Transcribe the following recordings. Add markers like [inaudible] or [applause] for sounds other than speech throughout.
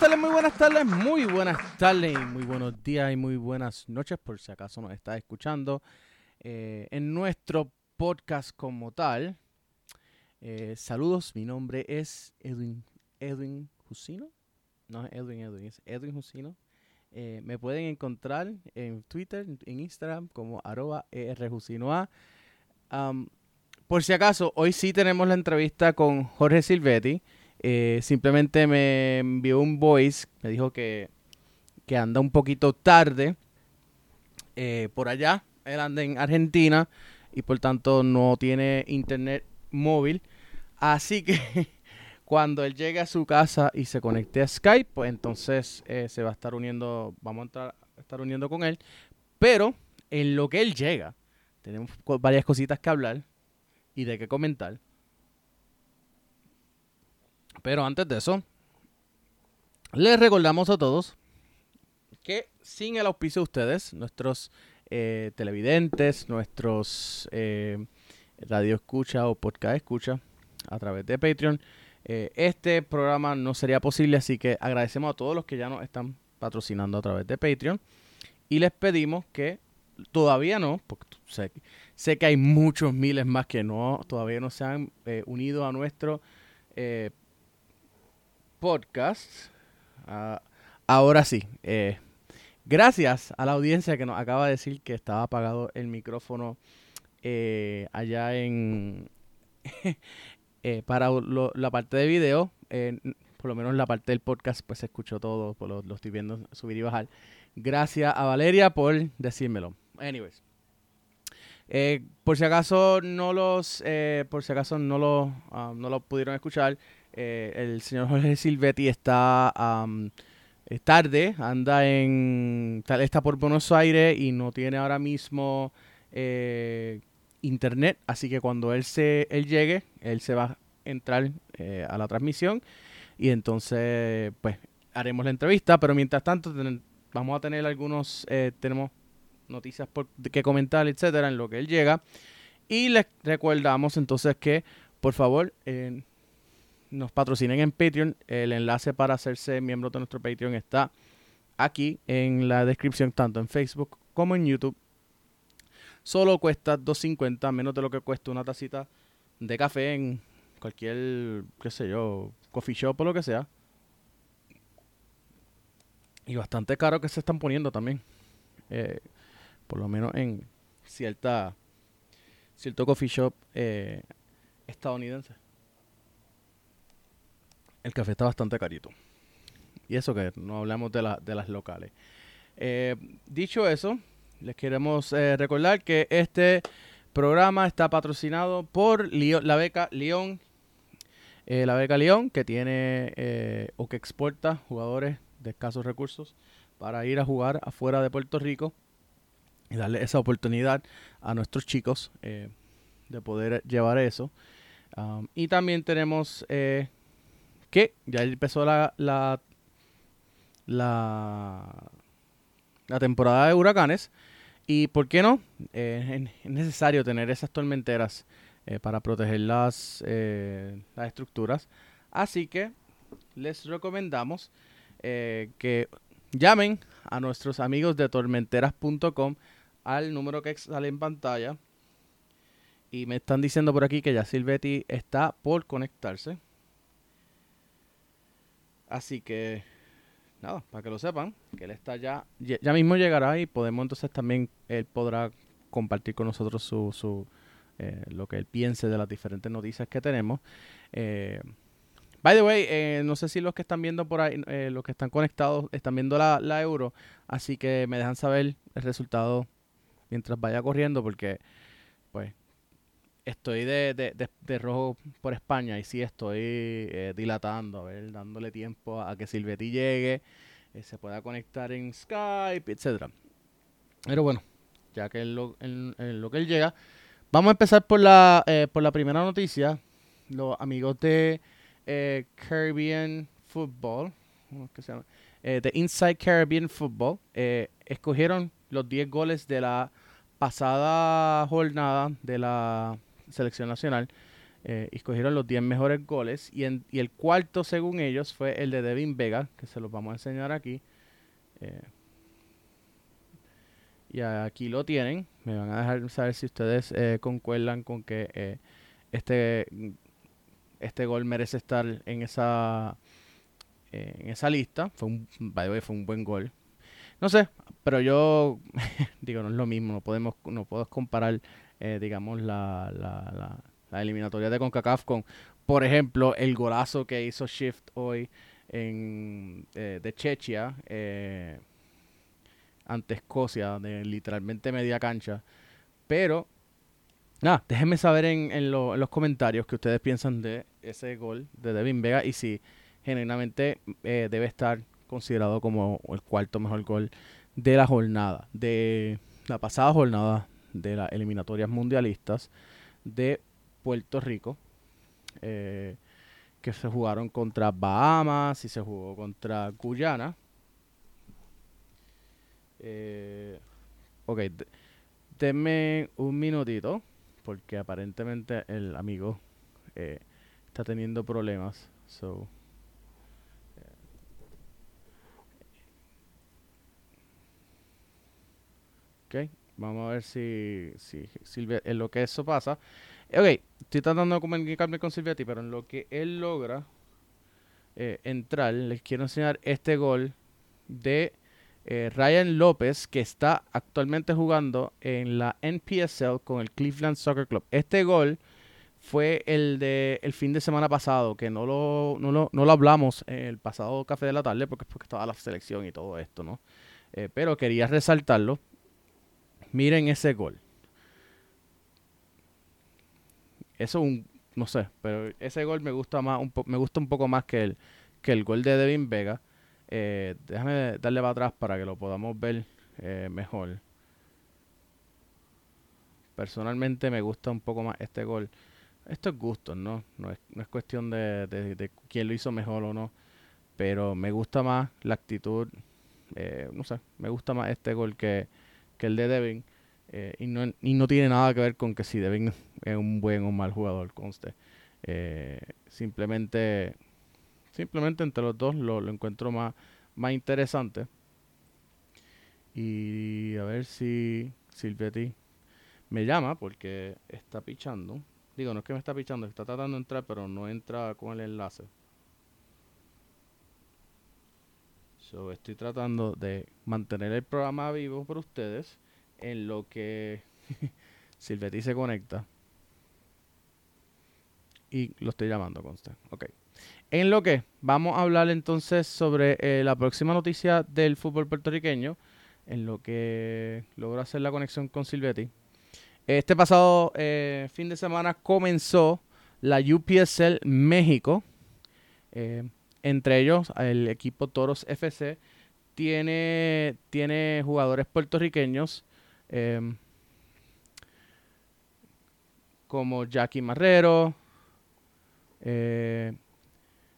Tardes, muy buenas tardes, muy buenas tardes, muy buenos días y muy buenas noches, por si acaso nos está escuchando eh, en nuestro podcast como tal. Eh, saludos, mi nombre es Edwin, Edwin Jusino. No es Edwin Edwin, es Edwin Jusino. Eh, me pueden encontrar en Twitter, en Instagram como arroba erjusinoa. Por si acaso, hoy sí tenemos la entrevista con Jorge Silvetti. Eh, simplemente me envió un voice, me dijo que, que anda un poquito tarde eh, por allá. Él anda en Argentina y por tanto no tiene internet móvil. Así que [laughs] cuando él llegue a su casa y se conecte a Skype, pues entonces eh, se va a estar uniendo, vamos a entrar- a estar uniendo con él. Pero en lo que él llega, tenemos varias cositas que hablar y de qué comentar. Pero antes de eso, les recordamos a todos que sin el auspicio de ustedes, nuestros eh, televidentes, nuestros eh, radio escucha o podcast escucha a través de Patreon, eh, este programa no sería posible, así que agradecemos a todos los que ya nos están patrocinando a través de Patreon y les pedimos que todavía no, porque sé, sé que hay muchos miles más que no, todavía no se han unido a nuestro podcast. Ah, ahora sí, eh, gracias a la audiencia que nos acaba de decir que estaba apagado el micrófono eh, allá en [laughs] eh, para la parte de video. por lo menos la parte del podcast pues se escuchó todo, pues, lo, lo estoy viendo subir y bajar. Gracias a Valeria por decírmelo. Anyways. Por si acaso no los, por si acaso no lo, ah, no lo pudieron escuchar, eh, el señor Jorge Silvetti está tarde, anda en, está por Buenos Aires y no tiene ahora mismo eh, internet, así que cuando él se, él llegue, él se va a entrar eh, a la transmisión y entonces, pues, haremos la entrevista, pero mientras tanto vamos a tener algunos, eh, tenemos noticias por, que comentar, etcétera, en lo que él llega. Y les recordamos entonces que, por favor, nos patrocinen en Patreon. El enlace para hacerse miembro de nuestro Patreon está aquí en la descripción, tanto en Facebook como en YouTube. Solo cuesta 2.50, menos de lo que cuesta una tacita de café en cualquier, qué sé yo, coffee shop o lo que sea. Y bastante caro que se están poniendo también. Eh, por lo menos en cierta cierto coffee shop eh, estadounidense. El café está bastante carito. Y eso que no hablamos de, la- de las locales. Eh, dicho eso, les queremos eh, recordar que este programa está patrocinado por la beca León. Eh, la beca León, que tiene o que exporta jugadores de escasos recursos para ir a jugar afuera de Puerto Rico y darle esa oportunidad a nuestros chicos de poder llevar eso. Um, y también tenemos que ya empezó la, la, la, temporada de huracanes. Y por qué no, Eh, es es necesario tener esas tormenteras eh, para proteger las, eh, las estructuras. Así que les recomendamos que llamen a nuestros amigos de tormenteras.com al número que sale en pantalla. Y me están diciendo por aquí que ya Silvetti está por conectarse. Así que, nada, para que lo sepan, que él está ya, ya mismo llegará y podemos entonces también, él podrá compartir con nosotros su, su eh, lo que él piense de las diferentes noticias que tenemos. Eh, by the way, eh, no sé si los que están viendo por ahí, eh, los que están conectados, están viendo la, la euro, así que me dejan saber el resultado mientras vaya corriendo porque, estoy de, de, de- rojo por España y sí estoy eh, dilatando, ver, dándole tiempo a que Silvetti llegue, eh, se pueda conectar en Skype, etcétera. Pero bueno, ya que en lo, en- en lo que él llega, vamos a empezar por la, eh, por la primera noticia. Los amigos de eh, Caribbean Football, ¿cómo es que se llama? Eh, de Inside Caribbean Football, eh, escogieron los 10 goles de la pasada jornada de la selección nacional eh, escogieron los 10 mejores goles y, y el cuarto según ellos fue el de Devin Vega, que se los vamos a enseñar aquí. Eh, y aquí lo tienen. Me van a dejar saber si ustedes eh, concuerdan con que eh, este, este gol merece estar en esa, en esa lista. Fue un, fue un buen gol. No sé, pero yo [laughs] digo, no es lo mismo. No podemos no puedo comparar, digamos, la, la, la, eliminatoria de CONCACAF con, por ejemplo, el golazo que hizo Shift hoy en, de Chechia. Eh, ante Escocia, de literalmente media cancha. Pero, nada, déjenme saber en, los comentarios qué ustedes piensan de ese gol de Devin Vega y si genuinamente eh, debe estar considerado como el cuarto mejor gol de la jornada, de la pasada jornada de las eliminatorias mundialistas de Puerto Rico, eh, que se jugaron contra Bahamas y se jugó contra Guyana. Eh, ok, denme un minutito, porque aparentemente el amigo eh, está teniendo problemas. So, Ok, vamos a ver si, si Silvia, en lo que eso pasa. Ok, estoy tratando de comunicarme con Silvietti, pero en lo que él logra eh, entrar, les quiero enseñar este gol de eh, Ryan López, que está actualmente jugando en la NPSL con el Cleveland Soccer Club. Este gol fue el de el fin de semana pasado, que no lo, no lo, no lo hablamos en el pasado café de la tarde, porque, porque estaba la selección y todo esto, ¿no? Eh, pero quería resaltarlo. Miren ese gol. Eso un, no sé, pero ese gol me gusta más, un me gusta un poco más que el, que el gol de Devin Vega. Eh, déjame darle para atrás para que lo podamos ver eh, mejor. Personalmente me gusta un poco más este gol. Esto es gusto, ¿no? No es, es cuestión de, de, quién lo hizo mejor o no. Pero me gusta más la actitud. Eh, no sé, me gusta más este gol que, que el de Devin. y, no, y no tiene nada que ver con que si Devin [laughs] es un buen o mal jugador, conste. simplemente Simplemente entre los dos lo, encuentro más, más interesante. Y a ver si Silvetti me llama porque está pichando. Digo, no es que me está pichando, está tratando de entrar, pero no entra con el enlace. So, estoy tratando de mantener el programa vivo por ustedes en lo que [laughs] Silvetti se conecta. Y lo estoy llamando, consta. Ok. En lo que vamos a hablar entonces sobre eh, la próxima noticia del fútbol puertorriqueño, en lo que logro hacer la conexión con Silvetti. Este pasado eh, fin de semana comenzó la UPSL México. Eh, entre ellos, el equipo Toros FC tiene, tiene jugadores puertorriqueños como Jackie Marrero,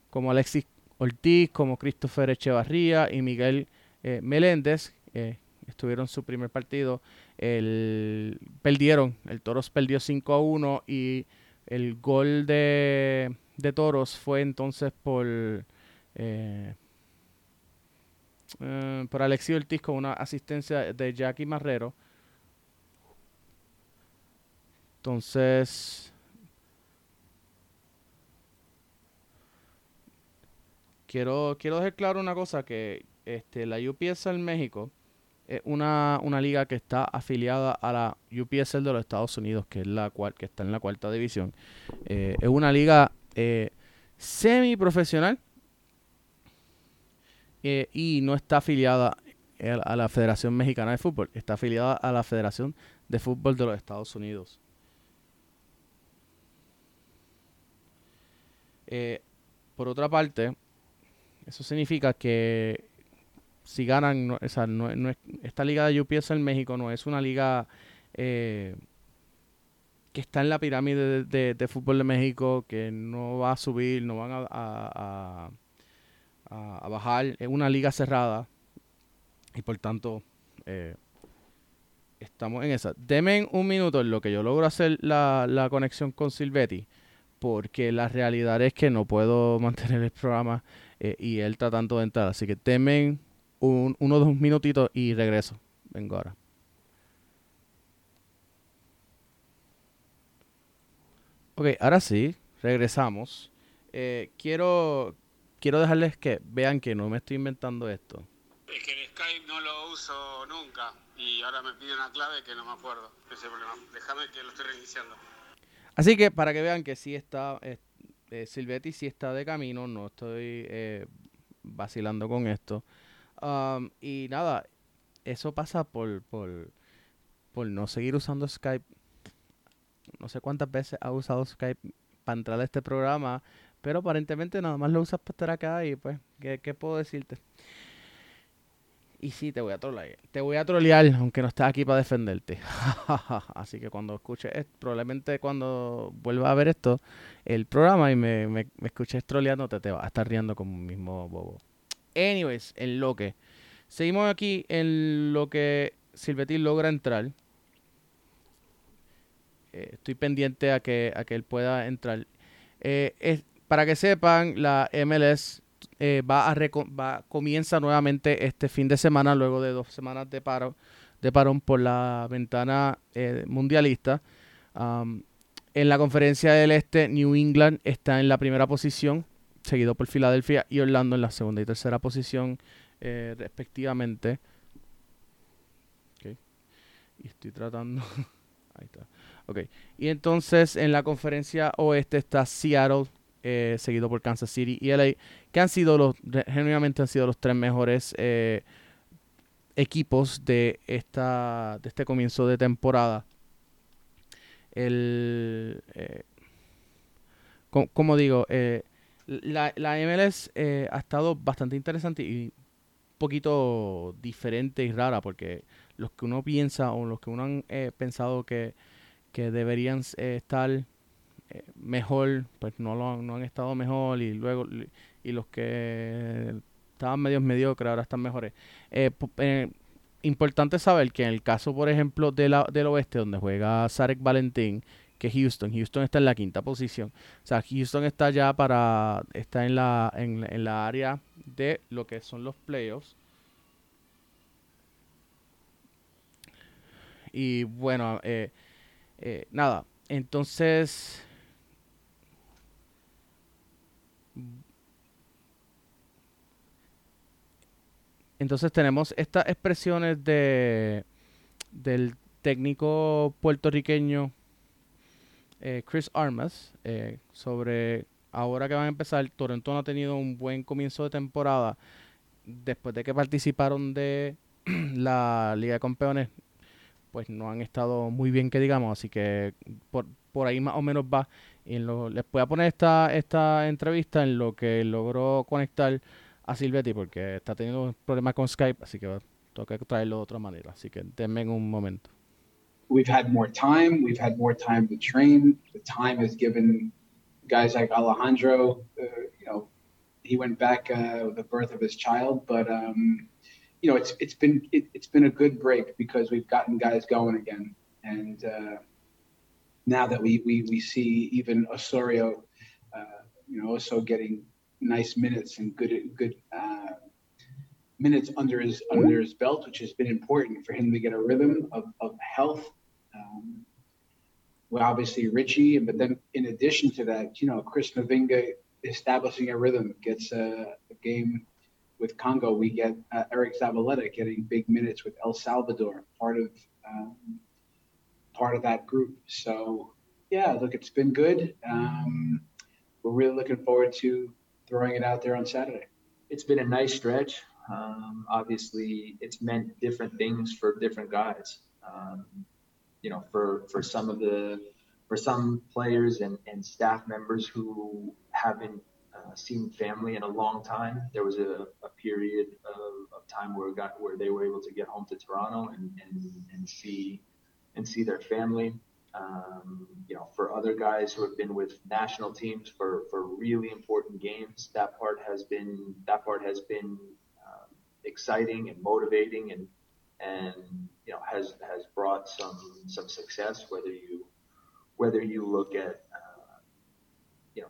como Alexis Ortiz, como Christopher Echevarría y Miguel eh, Meléndez. Eh, estuvieron su primer partido. El, perdieron, el Toros perdió 5 a 1 y el gol de, de Toros fue entonces por, eh, por Alexis Ortiz con una asistencia de Jackie Marrero. Entonces, quiero, quiero dejar claro una cosa, que este, la UPSL México es una, una liga que está afiliada a la UPSL de los Estados Unidos, que es la cual, que está en la cuarta división. Eh, es una liga eh, semi-profesional eh, y no está afiliada a la Federación Mexicana de Fútbol, está afiliada a la Federación de Fútbol de los Estados Unidos. por otra parte, eso significa que si ganan, no, esta liga de UPS en México no es una liga eh, que está en la pirámide de, fútbol de México, que no va a subir, no van a, bajar. Es una liga cerrada y por tanto eh, estamos en esa. Deme un minuto en lo que yo logro hacer la, la conexión con Silvetti porque la realidad es que no puedo [laughs] mantener el programa eh, y él está tanto de entrar. Así que temen un, uno o dos minutitos y regreso. Vengo ahora. Ok, ahora sí, regresamos. Eh, quiero, quiero dejarles que vean que no me estoy inventando esto. Es que el Skype no lo uso nunca y ahora me pide una clave que no me acuerdo. Ese problema. Déjame que lo estoy reiniciando. Así que para que vean que sí está, eh, eh, Silvetti sí está de camino, no estoy eh, vacilando con esto. Um, y nada, eso pasa por, por, por no seguir usando Skype. No sé cuántas veces ha usado Skype para entrar a este programa, pero aparentemente nada más lo usas para estar acá y pues, ¿qué, qué puedo decirte? Y sí, te voy a trolear. Te voy a trolear, aunque no estés aquí para defenderte. [laughs] Así que cuando escuches, probablemente cuando vuelva a ver esto, el programa y me, me, escuches troleando, te, vas a estar riendo como un mismo bobo. Anyways, en lo que. Seguimos aquí en lo que Silvetti logra entrar. Eh, estoy pendiente a que, a que él pueda entrar. Eh, para que sepan, la MLS eh, va a comienza nuevamente este fin de semana, luego de dos semanas de paro, de parón por la ventana eh, mundialista. en la conferencia del este, New England está en la primera posición, seguido por Filadelfia y Orlando en la segunda y tercera posición, eh, respectivamente. Y estoy tratando. [laughs] Ahí está. Y entonces en la conferencia oeste está Seattle eh, seguido por Kansas City y LA, que han sido los, genuinamente han sido los tres mejores eh, equipos de, esta, de este comienzo de temporada. El, eh, como, digo, la, la, MLS ha estado bastante interesante y un poquito diferente y rara porque los que uno piensa o los que uno han pensado que, que deberían estar mejor, pues no, lo, no han estado mejor y luego y los que estaban medios mediocres ahora están mejores. Eh, eh, importante saber que en el caso, por ejemplo, de la, del oeste, donde juega Sarek Valentín, que Houston, Houston está en la quinta posición. O sea, Houston está ya para, está en la, en, en la área de lo que son los playoffs. Y bueno, eh, nada, entonces Entonces tenemos estas expresiones de del técnico puertorriqueño eh, Chris Armas eh, sobre ahora que van a empezar, Toronto no ha tenido un buen comienzo de temporada después de que participaron de [clears throat] la Liga de Campeones, pues no han estado muy bien que digamos, así que por, por ahí más o menos va. Y lo, les voy a poner esta, esta entrevista en lo que logró conectar a Silvetti porque está teniendo problemas con Skype, así que que traerlo de otra manera. Así que denme un momento. We've had more time. We've had more time to train. The time has given guys like Alejandro, uh, you know, he went back uh, with the birth of his child, but um, you know, it's it's been it, has been a good break because we've gotten guys going again, and uh, now that we we we see even Osorio, uh, you know, also getting nice minutes and good good uh, minutes under his under his belt, which has been important for him to get a rhythm of, of health. Um, well, obviously Richie, but then in addition to that, you know, Chris Mavinga establishing a rhythm gets a, a game with Congo. We get uh, Eric Zavaleta getting big minutes with El Salvador, part of um, part of that group. So yeah, look, it's been good. Um, we're really looking forward to throwing it out there on Saturday. It's been a nice stretch. Um, obviously, it's meant different things for different guys. Um, you know, for for some of the for some players and, and staff members who haven't uh, seen family in a long time, there was a, a period of, of time where got where they were able to get home to Toronto and, and, and see and see their family. Um, you know, for other guys who have been with national teams for, for really important games, that part has been that part has been um, exciting and motivating and and you know has has brought some some success. Whether you whether you look at uh, you know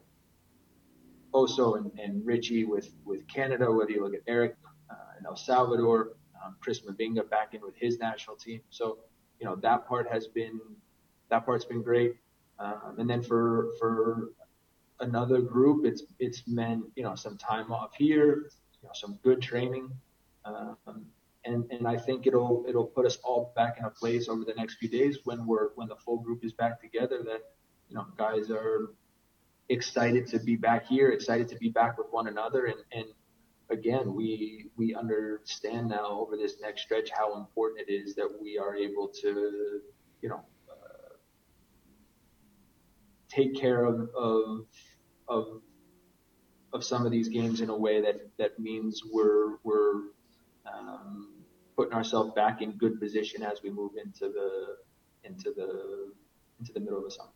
Oso and, and Richie with, with Canada, whether you look at Eric uh, in El Salvador, um, Chris Mabinga back in with his national team. So, you know, that part has been, that part's been great. Um, and then for, for another group, it's, it's meant, you know, some time off here, you know, some good training. Um, and, and I think it'll, it'll put us all back in a place over the next few days when we're, when the full group is back together that, you know, guys are excited to be back here, excited to be back with one another. And, and again, we, we understand now over this next stretch how important it is that we are able to, you know, take care of, of, of, of some of these games in a way that, that means we're, we're, um, putting ourselves back in good position as we move into the, into the, into the middle of the summer.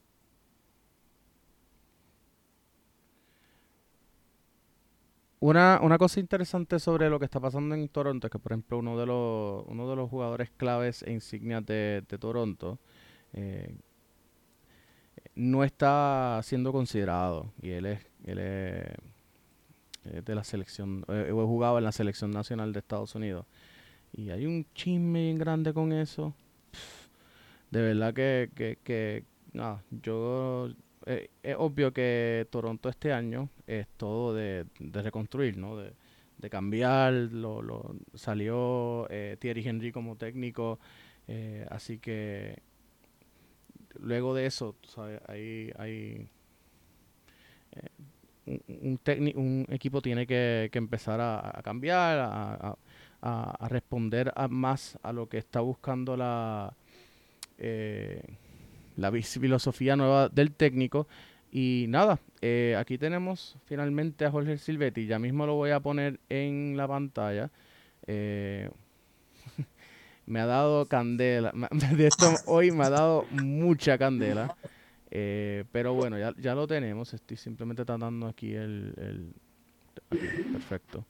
Una, una cosa interesante sobre lo que está pasando en Toronto es que, por ejemplo, uno de los, uno de los jugadores claves e insignias de, de Toronto eh, no está siendo considerado y él es, él es, de la selección, eh, jugado en la selección nacional de Estados Unidos y hay un chisme bien grande con eso. De verdad que, que, que no, yo eh, es obvio que Toronto este año es todo de, reconstruir, ¿no? De, cambiar, lo, lo salió eh, Thierry Henry como técnico, eh, así que luego de eso, hay, hay un, un, un, equipo tiene que, empezar a, cambiar, a, responder más a lo que está buscando la la filosofía nueva del técnico. Y nada, eh, aquí tenemos finalmente a Jorge Silvetti. Ya mismo lo voy a poner en la pantalla. Eh, [laughs] me ha dado candela. [laughs] De esto hoy me ha dado mucha candela. Eh, pero bueno, ya, ya, lo tenemos. Estoy simplemente tratando aquí el... el perfecto.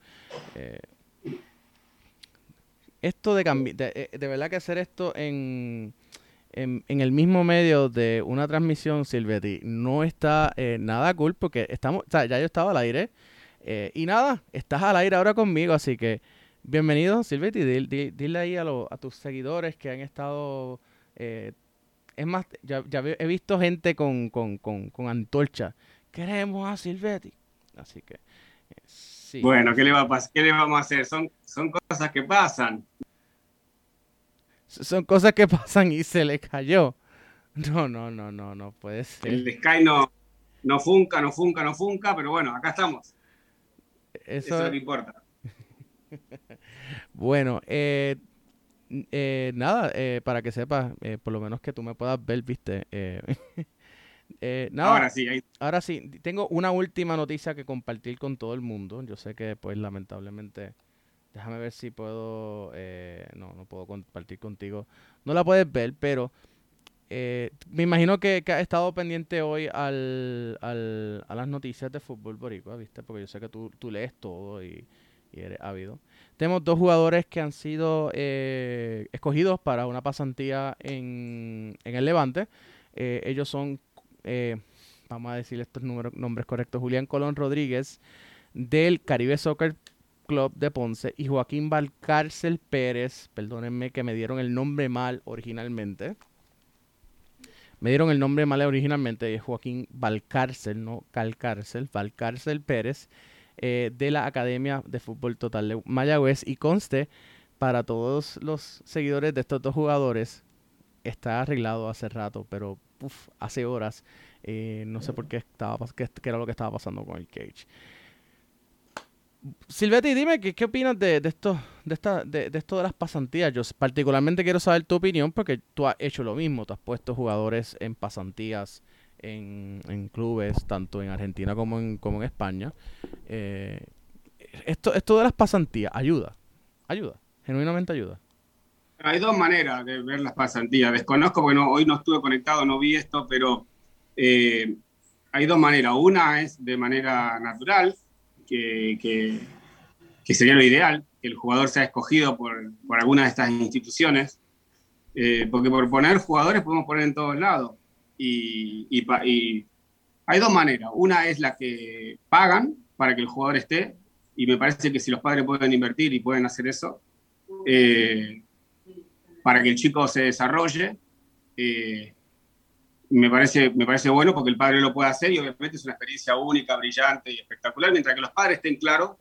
esto de cambiar... De, de verdad que hacer esto en en, el mismo medio de una transmisión, Silvetti, no está eh, nada cool porque estamos, o sea, ya yo estaba al aire. Eh, y nada, estás al aire ahora conmigo, así que bienvenido, Silvetti. Dile, ahí a, a, tus seguidores que han estado. Eh, es más, ya, he visto gente con, con, con, con antorcha. Queremos a Silvetti. Así que. sí. Bueno, ¿qué le, va a ¿qué le vamos a hacer? Son, son cosas que pasan son cosas que pasan y se le cayó. No, no, no, no, no puede ser. El Sky no, no funca, no funca, no funca, pero bueno, acá estamos. Eso, es lo importa. [laughs] bueno, eh, eh, nada, eh, para que sepas, por lo menos que tú me puedas ver, viste. [laughs] nada, ahora sí, ahora sí, tengo una última noticia que compartir con todo el mundo. Yo sé que, pues, lamentablemente Déjame ver si puedo. Eh, no, no puedo compartir contigo. No la puedes ver, pero eh, me imagino que, que has estado pendiente hoy al, al, a las noticias de fútbol boricua, ¿viste? Porque yo sé que tú, tú lees todo y, eres ávido. Tenemos dos jugadores que han sido eh, escogidos para una pasantía en, en el Levante. ellos son, vamos a decir estos números, nombres correctos, Julián Colón Rodríguez del Caribe Soccer Club de Ponce y Joaquín Valcárcel Pérez, perdónenme que me dieron el nombre mal originalmente. Me dieron el nombre mal originalmente, es Joaquín Valcárcel, no Calcárcel, Valcárcel Pérez, eh, de la Academia de Fútbol Total de Mayagüez. Y conste, para todos los seguidores de estos dos jugadores, está arreglado hace rato, pero hace horas. Eh, no sé por qué estaba qué, qué era lo que estaba pasando con el Cage. Silvetti, dime ¿qué, qué opinas de, esto, de, esta, de, esto de las pasantías. Yo particularmente quiero saber tu opinión porque tú has hecho lo mismo. Tú has puesto jugadores en pasantías en, clubes, tanto en Argentina como en, como en España. Eh, esto, esto de las pasantías, ¿ayuda? ¿Ayuda? ¿Genuinamente ayuda? Hay dos maneras de ver las pasantías. Desconozco porque hoy no estuve conectado, no vi esto, pero eh, hay dos maneras. Una es de manera natural, que, sería lo ideal, que el jugador sea escogido por, alguna de estas instituciones, eh, porque por poner jugadores podemos poner en todos lados. Y, hay dos maneras. Una es la que pagan, para que el jugador esté, y me parece que si los padres pueden invertir y pueden hacer eso, eh, para que el chico se desarrolle, eh, me, parece, me parece bueno porque el padre lo puede hacer y obviamente es una experiencia única, brillante y espectacular, mientras que los padres estén claros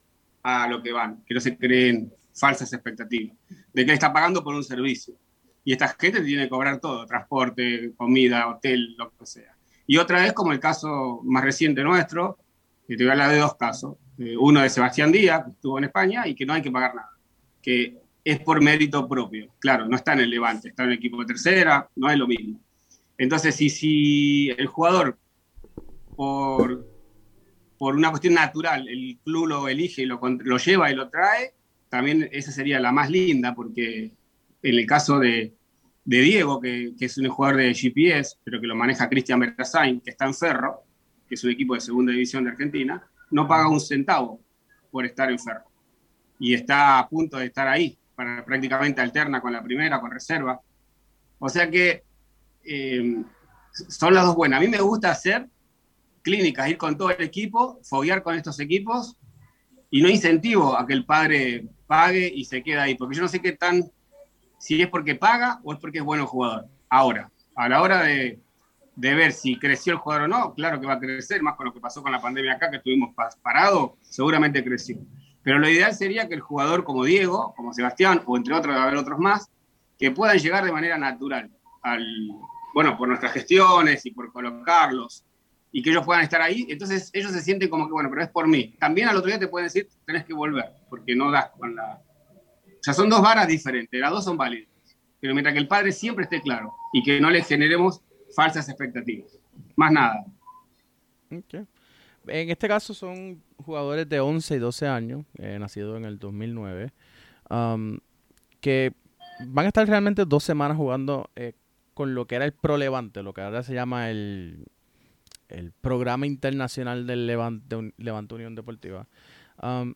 a lo que van, que no se creen falsas expectativas, de que está pagando por un servicio. Y esta gente tiene que cobrar todo, transporte, comida, hotel, lo que sea. Y otra vez, como el caso más reciente nuestro, que te voy a hablar de dos casos. Eh, uno de Sebastián Díaz, que estuvo en España y que no hay que pagar nada, que es por mérito propio. Claro, no está en el Levante, está en el equipo de tercera, no es lo mismo. Entonces, si, si el jugador, por, por una cuestión natural, el club lo elige y lo, lo lleva y lo trae, también esa sería la más linda, porque en el caso de, Diego, que, que, es un jugador de GPS, pero que lo maneja Cristian Bertasain, que está en Ferro, que es un equipo de segunda división de Argentina, no paga un centavo por estar en Ferro. Y está a punto de estar ahí, para, prácticamente alterna con la primera, con reserva. O sea que eh, son las dos buenas. A mí me gusta hacer clínicas, ir con todo el equipo, foguear con estos equipos y no incentivo a que el padre pague y se quede ahí, porque yo no sé qué tan, si es porque paga o es porque es bueno jugador. Ahora, a la hora de, de ver si creció el jugador o no, claro que va a crecer, más con lo que pasó con la pandemia acá, que estuvimos parados, seguramente creció. Pero lo ideal sería que el jugador como Diego, como Sebastián, o entre otros, va a haber otros más, que puedan llegar de manera natural al, bueno, por nuestras gestiones y por colocarlos, y que ellos puedan estar ahí, entonces ellos se sienten como que, bueno, pero es por mí. También al otro día te pueden decir, tenés que volver, porque no das con la... Sea, son dos varas diferentes, las dos son válidas, pero mientras que el padre siempre esté claro y que no le generemos falsas expectativas. Más nada. En este caso son jugadores de 11 y 12 años, eh, nacidos en el 2009, um, que van a estar realmente dos semanas jugando eh, con lo que era el Pro Levante, lo que ahora se llama el, el Programa Internacional del Levante, Levante Unión Deportiva. Um,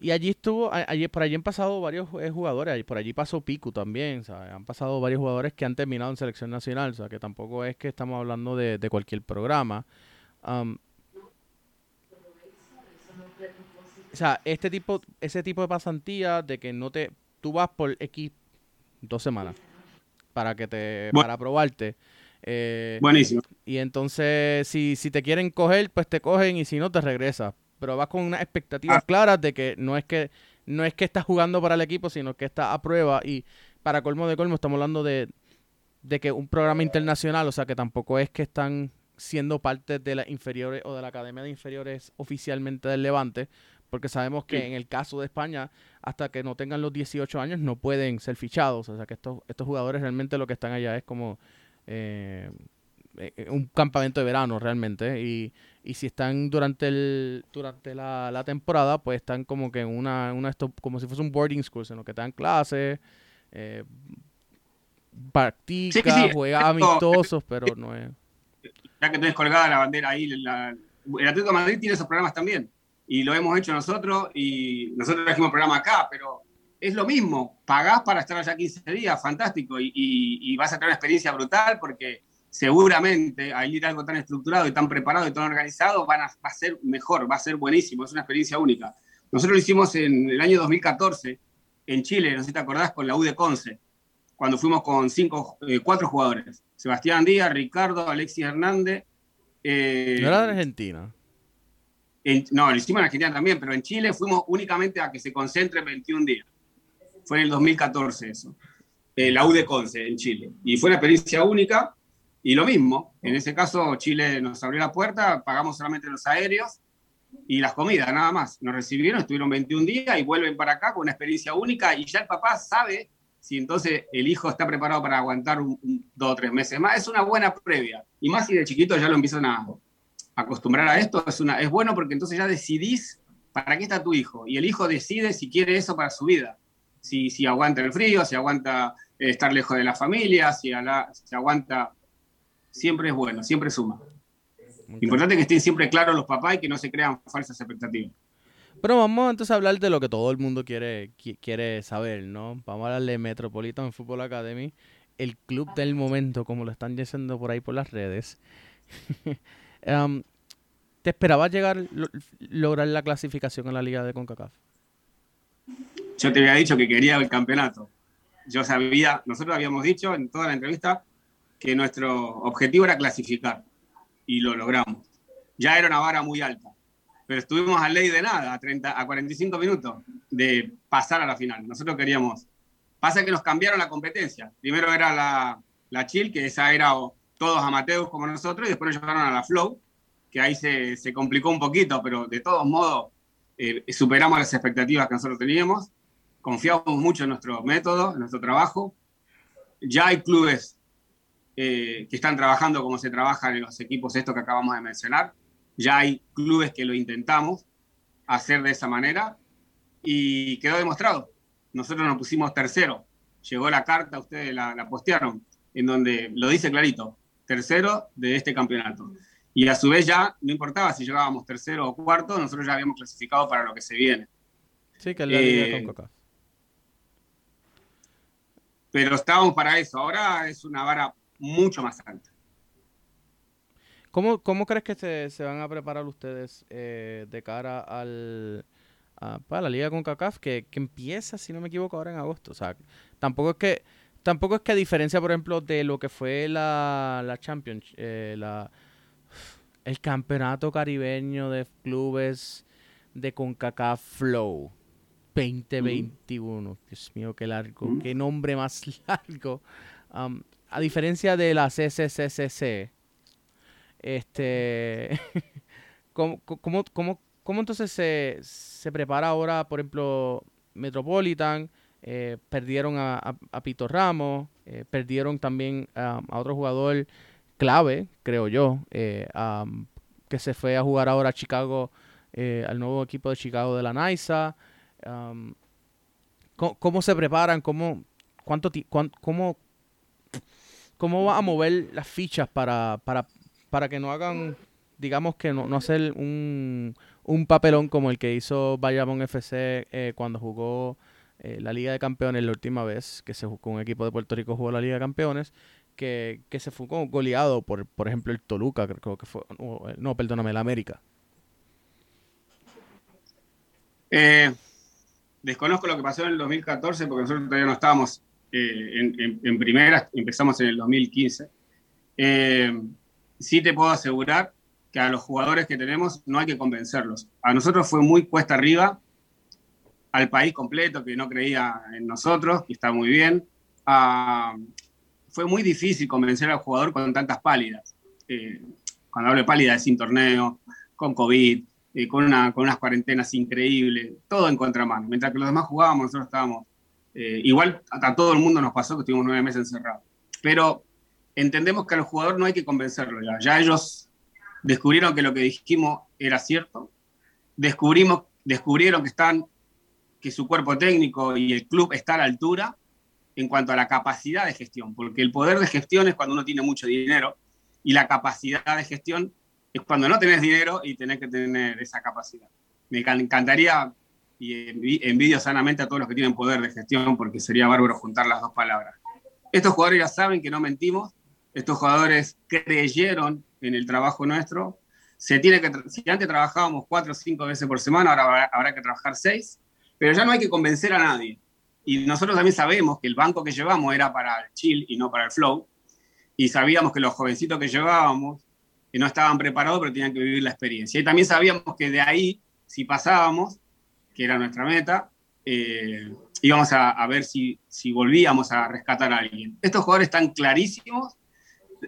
y allí estuvo, allí, por allí han pasado varios eh, jugadores, por allí pasó Pico también, han pasado varios jugadores que han terminado en selección nacional, o sea, que tampoco es que estamos hablando de, cualquier programa. Um, o sea, este tipo, ese tipo de pasantía de que no te, tú vas por X dos semanas para que te, para probarte. Eh, Buenísimo. Y entonces, si, si te quieren coger, pues te cogen y si no, te regresas pero vas con unas expectativas ah. claras de que no es que no es que estás jugando para el equipo, sino que está a prueba y para colmo de colmo estamos hablando de, de que un programa internacional, o sea que tampoco es que están siendo parte de las inferiores o de la Academia de Inferiores oficialmente del Levante, porque sabemos que en el caso de España, hasta que no tengan los 18 años, no pueden ser fichados. O sea que estos, estos jugadores realmente lo que están allá es como eh, eh, un campamento de verano realmente. Y y si están durante el durante la, temporada, pues están como que en una, una esto, como si fuese un boarding school, en lo que te dan clases, eh, practica, juega amistosos, pero no es... Ya que tenés colgada la bandera ahí, la, el Atlético de Madrid tiene esos programas también, y lo hemos hecho nosotros, y nosotros trajimos programa acá, pero es lo mismo, pagás para estar allá 15 días, fantástico, y, y vas a tener una experiencia brutal porque seguramente al ir algo tan estructurado y tan preparado y tan organizado van a, va a ser mejor, va a ser buenísimo, es una experiencia única. Nosotros lo hicimos en el año 2014 en Chile, no sé si te acordás, con la U de Conce, cuando fuimos con cinco, eh, cuatro jugadores. Sebastián Díaz, Ricardo, Alexis Hernández. Eh, ¿No era de Argentina? no, lo hicimos en Argentina también, pero en Chile fuimos únicamente a que se concentre 21 días. Fue en el 2014 eso. Eh, la U de Conce en Chile. Y fue una experiencia única y lo mismo, en ese caso Chile nos abrió la puerta, pagamos solamente los aéreos y las comidas, nada más. Nos recibieron, estuvieron 21 días y vuelven para acá con una experiencia única y ya el papá sabe si entonces el hijo está preparado para aguantar dos o tres meses más. Es una buena previa. Y más si de chiquito ya lo empiezan a acostumbrar a esto, es, una, es bueno porque entonces ya decidís para qué está tu hijo. Y el hijo decide si quiere eso para su vida. Si, si aguanta el frío, si aguanta estar lejos de la familia, si, si aguanta siempre es bueno, siempre suma. Importante que estén siempre claros los papás y que no se crean falsas expectativas. Pero vamos entonces a hablar de lo que todo el mundo quiere, quiere saber, ¿no? Vamos a hablar de Metropolitan Football Academy, el club del momento, como lo están diciendo por ahí por las redes. Um, [laughs] ¿Te esperabas llegar, lograr la clasificación en la liga de CONCACAF? Yo te había dicho que quería el campeonato. Yo sabía, nosotros habíamos dicho en toda la entrevista que nuestro objetivo era clasificar y lo logramos. Ya era una vara muy alta, pero estuvimos a ley de nada, a, 30, a 45 minutos de pasar a la final. Nosotros queríamos. Pasa que nos cambiaron la competencia. Primero era la, la Chill, que esa era todos amateurs como nosotros, y después nos llevaron a la Flow, que ahí se, se complicó un poquito, pero de todos modos eh, superamos las expectativas que nosotros teníamos, confiamos mucho en nuestro método, en nuestro trabajo. Ya hay clubes eh, que están trabajando como se trabajan en los equipos estos que acabamos de mencionar. Ya hay clubes que lo intentamos hacer de esa manera y quedó demostrado. Nosotros nos pusimos tercero. Llegó la carta, ustedes la, la postearon, en donde lo dice clarito, tercero de este campeonato. Y a su vez ya no importaba si llegábamos tercero o cuarto, nosotros ya habíamos clasificado para lo que se viene. Sí, que la eh, Coca. Pero estábamos para eso. Ahora es una vara mucho más alta. ¿Cómo, cómo crees que se, se, van a preparar ustedes eh, de cara al para la liga con CACAF que, que, empieza, si no me equivoco, ahora en agosto? O sea, tampoco es que tampoco es que a diferencia, por ejemplo, de lo que fue la, la Champions, eh, la, el campeonato caribeño de clubes de CONCACAF Flow 2021. Dios mío, qué largo, qué nombre más [laughs] largo. Um, a diferencia de la CCCCC, este, [laughs] ¿cómo, cómo, cómo, cómo entonces se, se, prepara ahora, por ejemplo, Metropolitan? Eh, perdieron a, a, Pito Ramos, eh, perdieron también a otro jugador clave, creo yo, eh, que se fue a jugar ahora a Chicago, al nuevo equipo de Chicago de la NISA. ¿cómo, se preparan? ¿Cómo, cuánto, cómo, cómo va a mover las fichas para, para, para que no hagan, digamos que no, no hacer un, un papelón como el que hizo Bayamón FC eh, cuando jugó la Liga de Campeones la última vez que se jugó un equipo de Puerto Rico jugó la Liga de Campeones que, se fue goleado por, por ejemplo, el Toluca, creo que fue, no, perdóname, el América. Eh, desconozco lo que pasó en el 2014 porque nosotros todavía no estábamos eh, en, en, primera, empezamos en el 2015. Eh, sí te puedo asegurar que a los jugadores que tenemos no hay que convencerlos. A nosotros fue muy cuesta arriba, al país completo que no creía en nosotros, y está muy bien, a, fue muy difícil convencer al jugador con tantas pálidas. Eh, cuando hablo de pálidas, sin torneo, con COVID, eh, con, una, con unas cuarentenas increíbles, todo en contramano. Mientras que los demás jugábamos, nosotros estábamos. Eh, igual a todo el mundo nos pasó que estuvimos nueve meses encerrados. Pero entendemos que al jugador no hay que convencerlo ya. Ya ellos descubrieron que lo que dijimos era cierto. Descubrimos, descubrieron que están que su cuerpo técnico y el club está a la altura en cuanto a la capacidad de gestión, porque el poder de gestión es cuando uno tiene mucho dinero y la capacidad de gestión es cuando no tenés dinero y tenés que tener esa capacidad. Me encantaría y envidio sanamente a todos los que tienen poder de gestión porque sería bárbaro juntar las dos palabras. Estos jugadores ya saben que no mentimos, estos jugadores creyeron en el trabajo nuestro. Se tiene que, si antes trabajábamos cuatro o cinco veces por semana, ahora habrá que trabajar seis, pero ya no hay que convencer a nadie y nosotros también sabemos que el banco que llevamos era para el chill y no para el flow. Y sabíamos que los jovencitos que llevábamos que no estaban preparados, pero tenían que vivir la experiencia. Y también sabíamos que de ahí, si pasábamos, que era nuestra meta, eh, íbamos a, a, ver si, si volvíamos a rescatar a alguien. Estos jugadores están clarísimos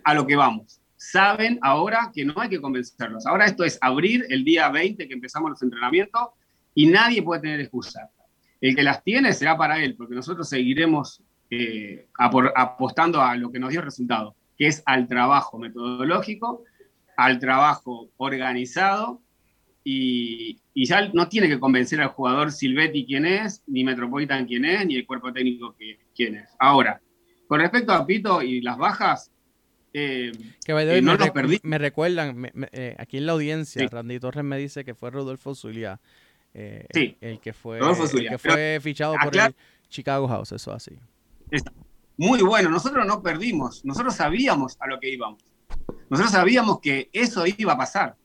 a lo que vamos. Saben ahora que no hay que convencerlos. Ahora esto es abrir el día 20 que empezamos los entrenamientos y nadie puede tener excusa. El que las tiene será para él, porque nosotros seguiremos eh, apostando a lo que nos dio resultado, que es al trabajo metodológico, al trabajo organizado, y, ya no tiene que convencer al jugador Silvetti quién es, ni Metropolitan quién es, ni el cuerpo técnico quién es. Ahora, con respecto a Pito y las bajas, eh, que eh, no me, perdí. me recuerdan, aquí en la audiencia, Randy Torres me dice que fue Rodolfo Zulia eh, sí. el, que fue, que fue fichado por el Chicago House, eso así. Muy bueno, nosotros no perdimos, nosotros sabíamos a lo que íbamos. Nosotros sabíamos que eso iba a pasar.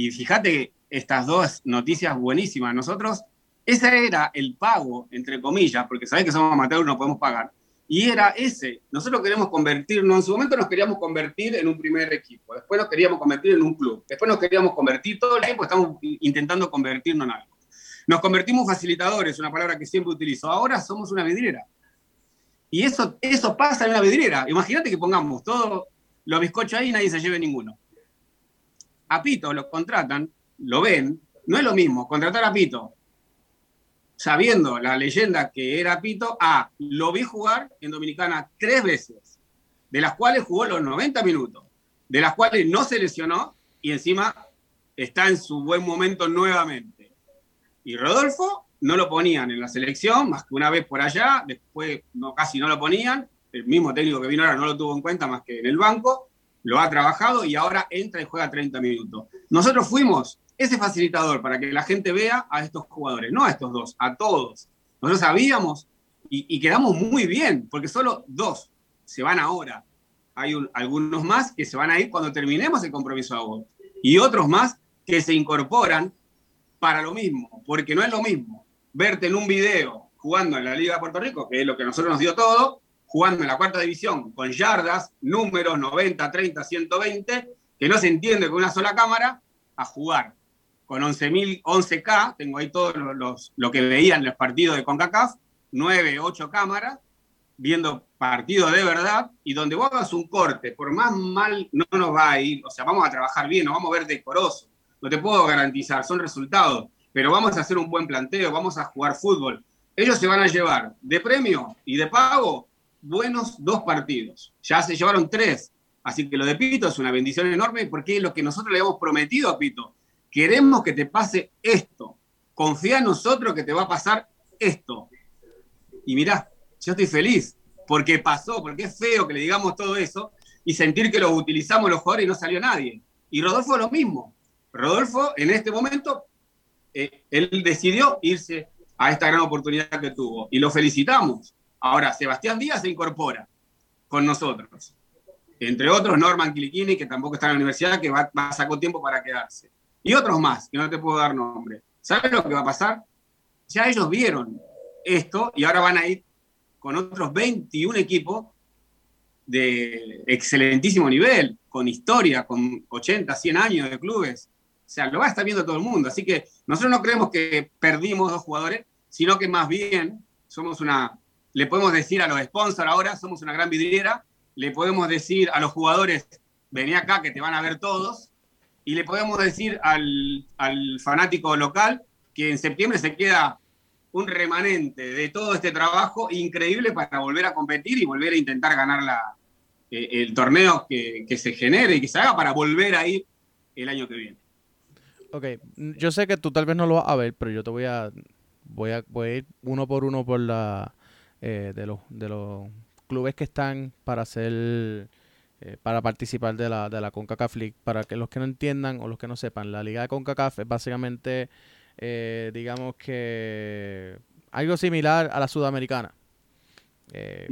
Y fíjate estas dos noticias buenísimas. Nosotros, ese era el pago, entre comillas, porque sabés que somos amateurs, no podemos pagar. Y era ese. Nosotros queremos convertirnos, en su momento nos queríamos convertir en un primer equipo, después nos queríamos convertir en un club, después nos queríamos convertir, todo el tiempo estamos intentando convertirnos en algo. Nos convertimos facilitadores, una palabra que siempre utilizo. Ahora somos una vidriera. Y eso, eso pasa en una vidriera. Imagínate que pongamos todos los bizcochos ahí y nadie se lleve ninguno. A Pito lo contratan, lo ven, no es lo mismo contratar a Pito sabiendo la leyenda que era Pito, a lo vi jugar en Dominicana tres veces, de las cuales jugó los 90 minutos, de las cuales no se lesionó y encima está en su buen momento nuevamente. Y Rodolfo no lo ponían en la selección, más que una vez por allá, después no, casi no lo ponían, el mismo técnico que vino ahora no lo tuvo en cuenta más que en el banco, lo ha trabajado y ahora entra y juega 30 minutos. Nosotros fuimos ese facilitador para que la gente vea a estos jugadores, no a estos dos, a todos. Nosotros sabíamos y, quedamos muy bien, porque solo dos se van ahora. Hay algunos más que se van a ir cuando terminemos el compromiso de y otros más que se incorporan para lo mismo, porque no es lo mismo verte en un video jugando en la Liga de Puerto Rico, que es lo que nosotros nos dio todo, jugando en la cuarta división con yardas, números 90, 30, 120, que no se entiende con una sola cámara, a jugar con 11.000, 11K, tengo ahí todos los, lo que veían los partidos de CONCACAF, 9, 8 cámaras, viendo partidos de verdad, y donde vos hagas un corte, por más mal no nos va a ir, o sea, vamos a trabajar bien, nos vamos a ver decoroso, no te puedo garantizar, son resultados, pero vamos a hacer un buen planteo, vamos a jugar fútbol. Ellos se van a llevar de premio y de pago buenos dos partidos. Ya se llevaron tres. Así que lo de Pito es una bendición enorme porque es lo que nosotros le hemos prometido a Pito queremos que te pase esto. Confía en nosotros que te va a pasar esto. Y mirá, yo estoy feliz porque pasó, porque es feo que le digamos todo eso y sentir que lo utilizamos los jugadores y no salió nadie. Y Rodolfo lo mismo. Rodolfo, en este momento, eh, él decidió irse a esta gran oportunidad que tuvo y lo felicitamos. Ahora, Sebastián Díaz se incorpora con nosotros. Entre otros, Norman Kilikini, que tampoco está en la universidad, que va, va sacó tiempo para quedarse y otros más, que no te puedo dar nombre. ¿Sabes lo que va a pasar? Ya ellos vieron esto y ahora van a ir con otros 21 equipos de excelentísimo nivel, con historia, con 80, 100 años de clubes. O sea, lo va a estar viendo todo el mundo. Así que nosotros no creemos que perdimos dos jugadores, sino que más bien somos una, le podemos decir a los sponsors ahora, somos una gran vidriera, le podemos decir a los jugadores, vení acá que te van a ver todos, y le podemos decir al, fanático local que en septiembre se queda un remanente de todo este trabajo increíble para volver a competir y volver a intentar ganar la, eh, el torneo que, se genere y que se haga para volver a ir el año que viene. Ok, yo sé que tú tal vez no lo vas a ver, pero yo te voy a voy a, voy a ir uno por uno por la eh, de los de los clubes que están para hacer eh, para participar de la, de la CONCACAF League. Para que los que no entiendan o los que no sepan, la liga de CONCACAF es básicamente, eh, digamos que algo similar a la sudamericana. Eh,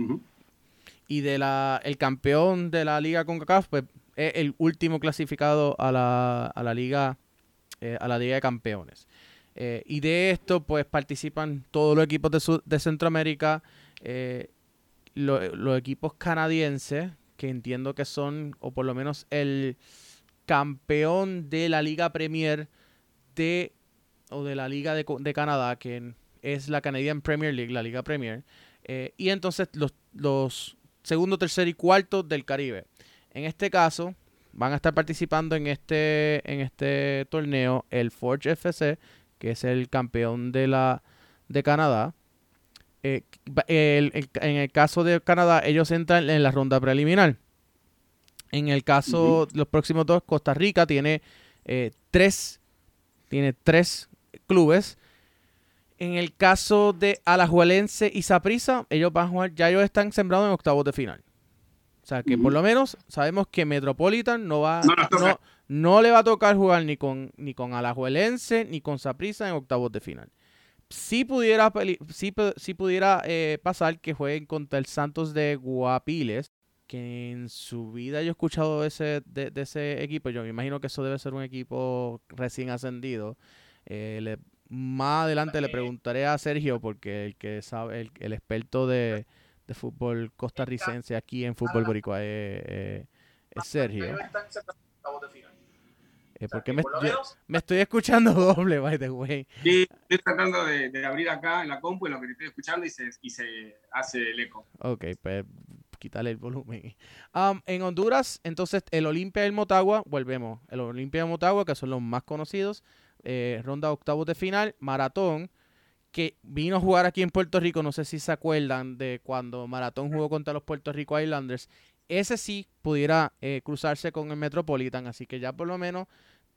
y de la, el campeón de la liga CONCACAF pues, es el último clasificado a la, a la liga a la liga de campeones. Y de esto pues participan todos los equipos de, de Centroamérica, los equipos canadienses, que entiendo que son, o por lo menos el campeón de la Liga Premier de, o de la Liga de, Canadá, que es la Canadian Premier League, la Liga Premier, eh, y entonces los, los segundo, tercer y cuarto del Caribe. En este caso, van a estar participando en este, en este torneo el Forge FC, que es el campeón de la de Canadá, eh, en el caso de Canadá, ellos entran en la ronda preliminar. En el caso de los próximos dos, Costa Rica tiene eh, tres, tiene tres clubes. En el caso de Alajuelense y Saprissa, ellos van a jugar, ya ellos están sembrados en octavos de final. O sea que por lo menos sabemos que Metropolitan no va, no, le va a tocar jugar ni con ni con Alajuelense ni con Saprissa en octavos de final si pudiera, si, pudiera eh, pasar que jueguen contra el Santos de Guapiles que en su vida yo he escuchado ese, de, ese equipo. Yo me imagino que eso debe ser un equipo recién ascendido. Eh, más adelante le preguntaré a Sergio, porque el que sabe, el, experto de, fútbol costarricense aquí en fútbol boricua es, Sergio. Eh, porque me, me, estoy escuchando [laughs] doble, by the way. Sí, estoy tratando de, abrir acá en la compu y lo que estoy escuchando y se, y se hace el eco. Ok, pues quitarle el volumen. en Honduras, entonces, el Olimpia del Motagua, volvemos. El Olimpia del Motagua, que son los más conocidos. Eh, ronda octavos de final, maratón, que vino a jugar aquí en Puerto Rico. No sé si se acuerdan de cuando Maratón jugó contra los Puerto Rico Islanders. Ese sí pudiera eh, cruzarse con el Metropolitan, así que ya por lo menos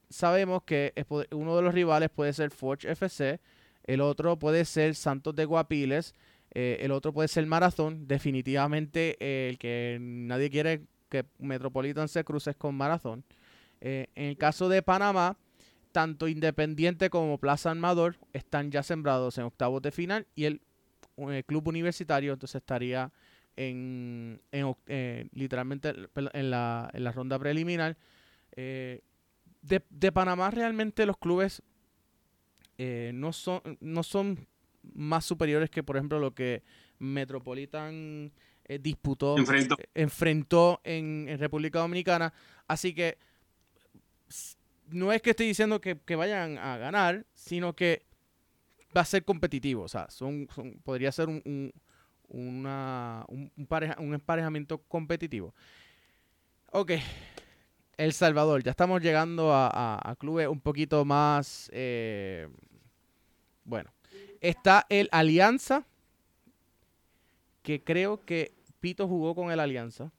sabemos que uno de los rivales puede ser Forge FC, el otro puede ser Santos de Guapiles, eh, el otro puede ser Marathon. Definitivamente eh, el que nadie quiere que Metropolitan se cruce con Marathon. en el caso de Panamá, tanto Independiente como Plaza Armador están ya sembrados en octavos de final y el, club universitario entonces estaría en, eh, literalmente en la, en la, ronda preliminar. Eh, de, Panamá realmente los clubes eh, no, son, no son más superiores que, por ejemplo, lo que Metropolitan disputó, enfrentó, en, República Dominicana. Así que no es que estoy diciendo que, vayan a ganar, sino que va a ser competitivo. O sea, son, podría ser un, una, un, un emparejamiento competitivo. Ok, El Salvador, ya estamos llegando a, clubes un poquito más... Eh, bueno, está el Alianza, que creo que Pito jugó con el Alianza.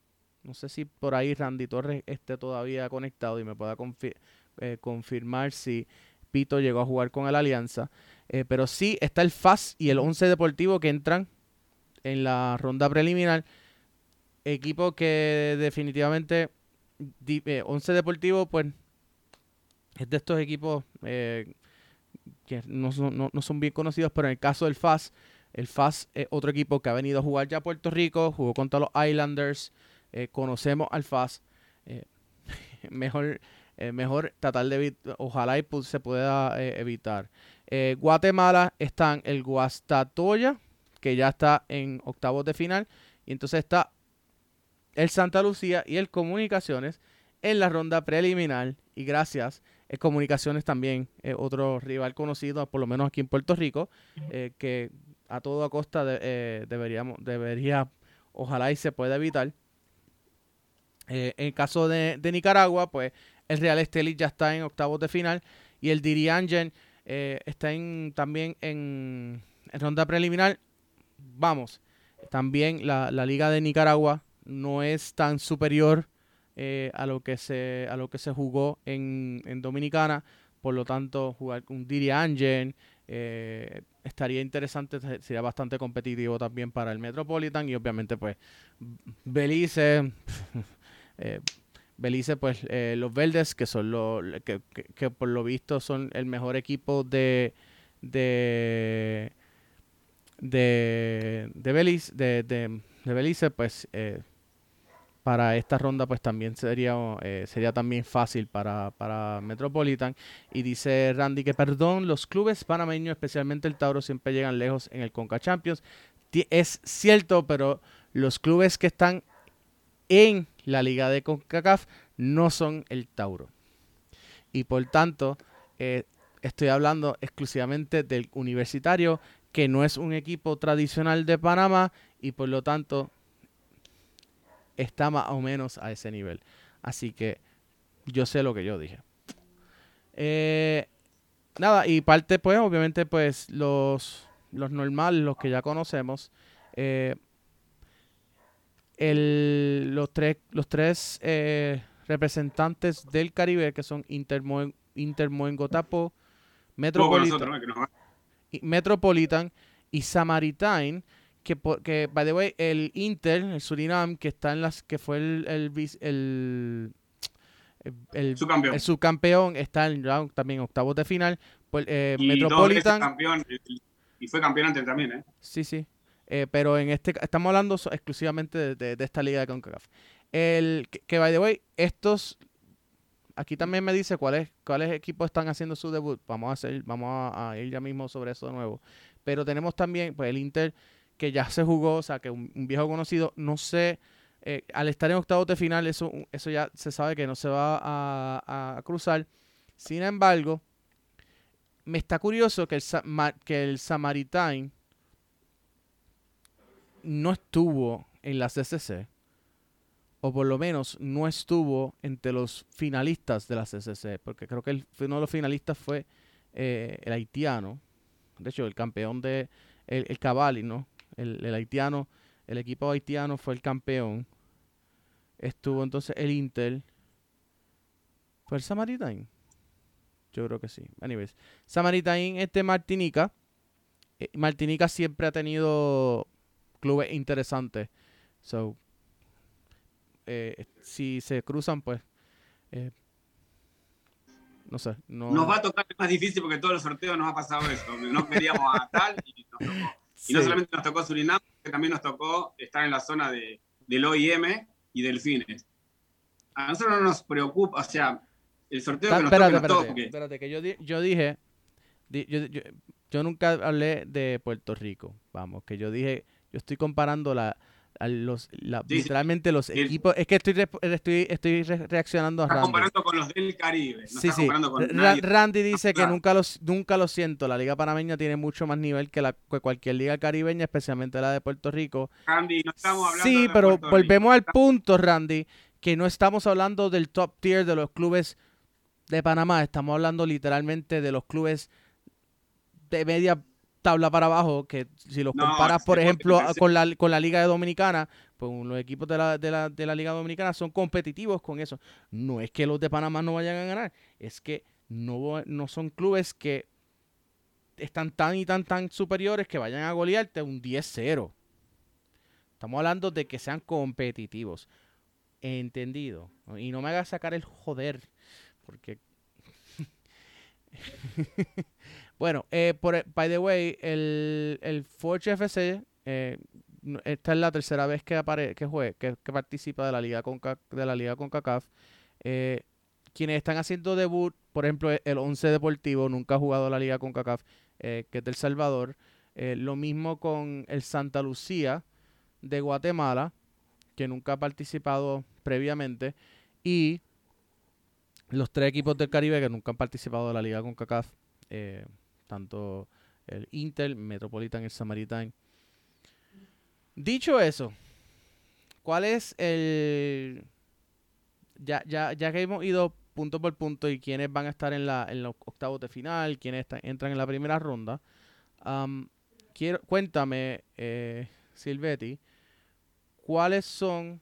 No sé si por ahí Randy Torres esté todavía conectado y me pueda eh, confirmar si Pito llegó a jugar con el Alianza. Eh, pero sí está el FAS y el 11 Deportivo que entran en la ronda preliminar. Equipo que definitivamente, 11 eh, Deportivo, pues es de estos equipos eh, que no son, bien conocidos, pero en el caso del FAS, el FAS es otro equipo que ha venido a jugar ya a Puerto Rico, jugó contra los Islanders, eh, conocemos al FAS. [laughs] mejor, mejor tratar de ojalá y se pueda evitar. Guatemala están el Guastatoya, que ya está en octavos de final. Y entonces está el Santa Lucía y el Comunicaciones en la ronda preliminar. Y gracias, el Comunicaciones también, otro rival conocido, por lo menos aquí en Puerto Rico, eh, que a toda costa eh, deberíamos, debería, ojalá y se pueda evitar. Eh, en el caso de, Nicaragua, pues el Real Estelí ya está en octavos de final y el Diriangen está en, también en ronda preliminar vamos, también la, Liga de Nicaragua no es tan superior eh, a, lo que se, a lo que se jugó en, Dominicana. Por lo tanto, jugar con Diri Angel eh, estaría interesante, sería bastante competitivo también para el Metropolitan y obviamente pues Belice, [laughs] eh, Belice pues los verdes que son los que, que, por lo visto son el mejor equipo de, de de, de, Belice, de, de, Belice, pues eh, para esta ronda pues también sería, eh, sería también fácil para, para Metropolitan. Y dice Randy que perdón, los clubes panameños, especialmente el Tauro, siempre llegan lejos en el Conca Champions. Es cierto, pero los clubes que están en la liga de CONCACAF no son el Tauro. Y por tanto, eh, estoy hablando exclusivamente del universitario que no es un equipo tradicional de Panamá y por lo tanto está más o menos a ese nivel. Así que yo sé lo que yo dije. Eh, nada, y parte pues obviamente pues los, los normales, los que ya conocemos. Eh, los tres, los tres eh, representantes del Caribe que son Intermoen, Intermoengotapo, Metropolitan, Metropolitan y Samaritime, que, que, by the way, el Inter, el Surinam, que está en las, que fue el, el, el, subcampeón. está en también octavos de final. Pues, eh, Metropolitan. y fue campeón antes también, ¿eh? Sí, sí. Eh, pero en este estamos hablando exclusivamente de, esta liga de CONCACAF. El, que, by the way, estos aquí también me dice cuáles cuáles equipos están haciendo su debut. Vamos a hacer, vamos a, ir ya mismo sobre eso de nuevo. Pero tenemos también pues el Inter que ya se jugó, o sea que un, viejo conocido, no sé, eh, al estar en octavos de final, eso, eso ya se sabe que no se va a, cruzar. Sin embargo, me está curioso que el, que el Samaritain no estuvo en la CCC o por lo menos no estuvo entre los finalistas de la CCC, porque creo que uno de los finalistas fue eh, el haitiano, de hecho el campeón de el, el Cavalli, ¿no? El, haitiano, el equipo haitiano fue el campeón. Estuvo entonces el Inter. ¿Fue el Samaritain? Yo creo que sí. Anyways, Samaritain es de Martinica. Eh, Martinica siempre ha tenido clubes interesantes. So, eh, si se cruzan, pues. Eh, no sé. No... Nos va a tocar más difícil porque todos los sorteos nos ha pasado eso. No queríamos a tal y nos tocó. [laughs] Y no solamente nos tocó Surinam, también nos tocó estar en la zona de, del OIM y Delfines. A nosotros no nos preocupa, o sea, el sorteo que nos espérate, espérate, espérate, que yo, yo dije, yo, yo, yo nunca hablé de Puerto Rico, vamos, que yo dije, yo estoy comparando la, los, literalmente los equipos. Es que estoy, estoy, estoy reaccionando a Randy. comparando con los del Caribe. sí, sí. Randy dice que nunca, los, nunca lo siento. La Liga Panameña tiene mucho más nivel que, la, cualquier liga caribeña, especialmente la de Puerto Rico. Randy, no estamos hablando Sí, pero volvemos al punto, Randy, que no estamos hablando del top tier de los clubes de Panamá. Estamos hablando literalmente de los clubes de media tabla para abajo, que si los comparas, por ejemplo, con la, con la Liga Dominicana, pues los equipos de la, de, la, de la Liga Dominicana son competitivos con eso. No es que los de Panamá no vayan a ganar, es que no, no son clubes que están tan y tan tan superiores que vayan a golearte un 10-0. Estamos hablando de que sean competitivos. Entendido. Y no me hagas sacar el joder. Porque [laughs] Bueno, eh, por, by the way, el, el Forge FC, eh, esta es la tercera vez que apare que juegue, que, participa de la Liga Conca de la Liga CONCACAF. Eh, quienes están haciendo debut, por ejemplo, el 11 Deportivo nunca ha jugado la Liga CONCACAF, eh, que es del Salvador. Eh, lo mismo con el Santa Lucía de Guatemala, que nunca ha participado previamente. Y los tres equipos del Caribe que nunca han participado de la Liga CONCACAF. Eh, tanto el Intel, Metropolitan el Samaritan. Dicho eso, ¿cuál es el... Ya, ya, ya que hemos ido punto por punto y quiénes van a estar en, la, en los octavos de final, quiénes entran en la primera ronda, quiero, cuéntame, eh, Silvetti, cuáles son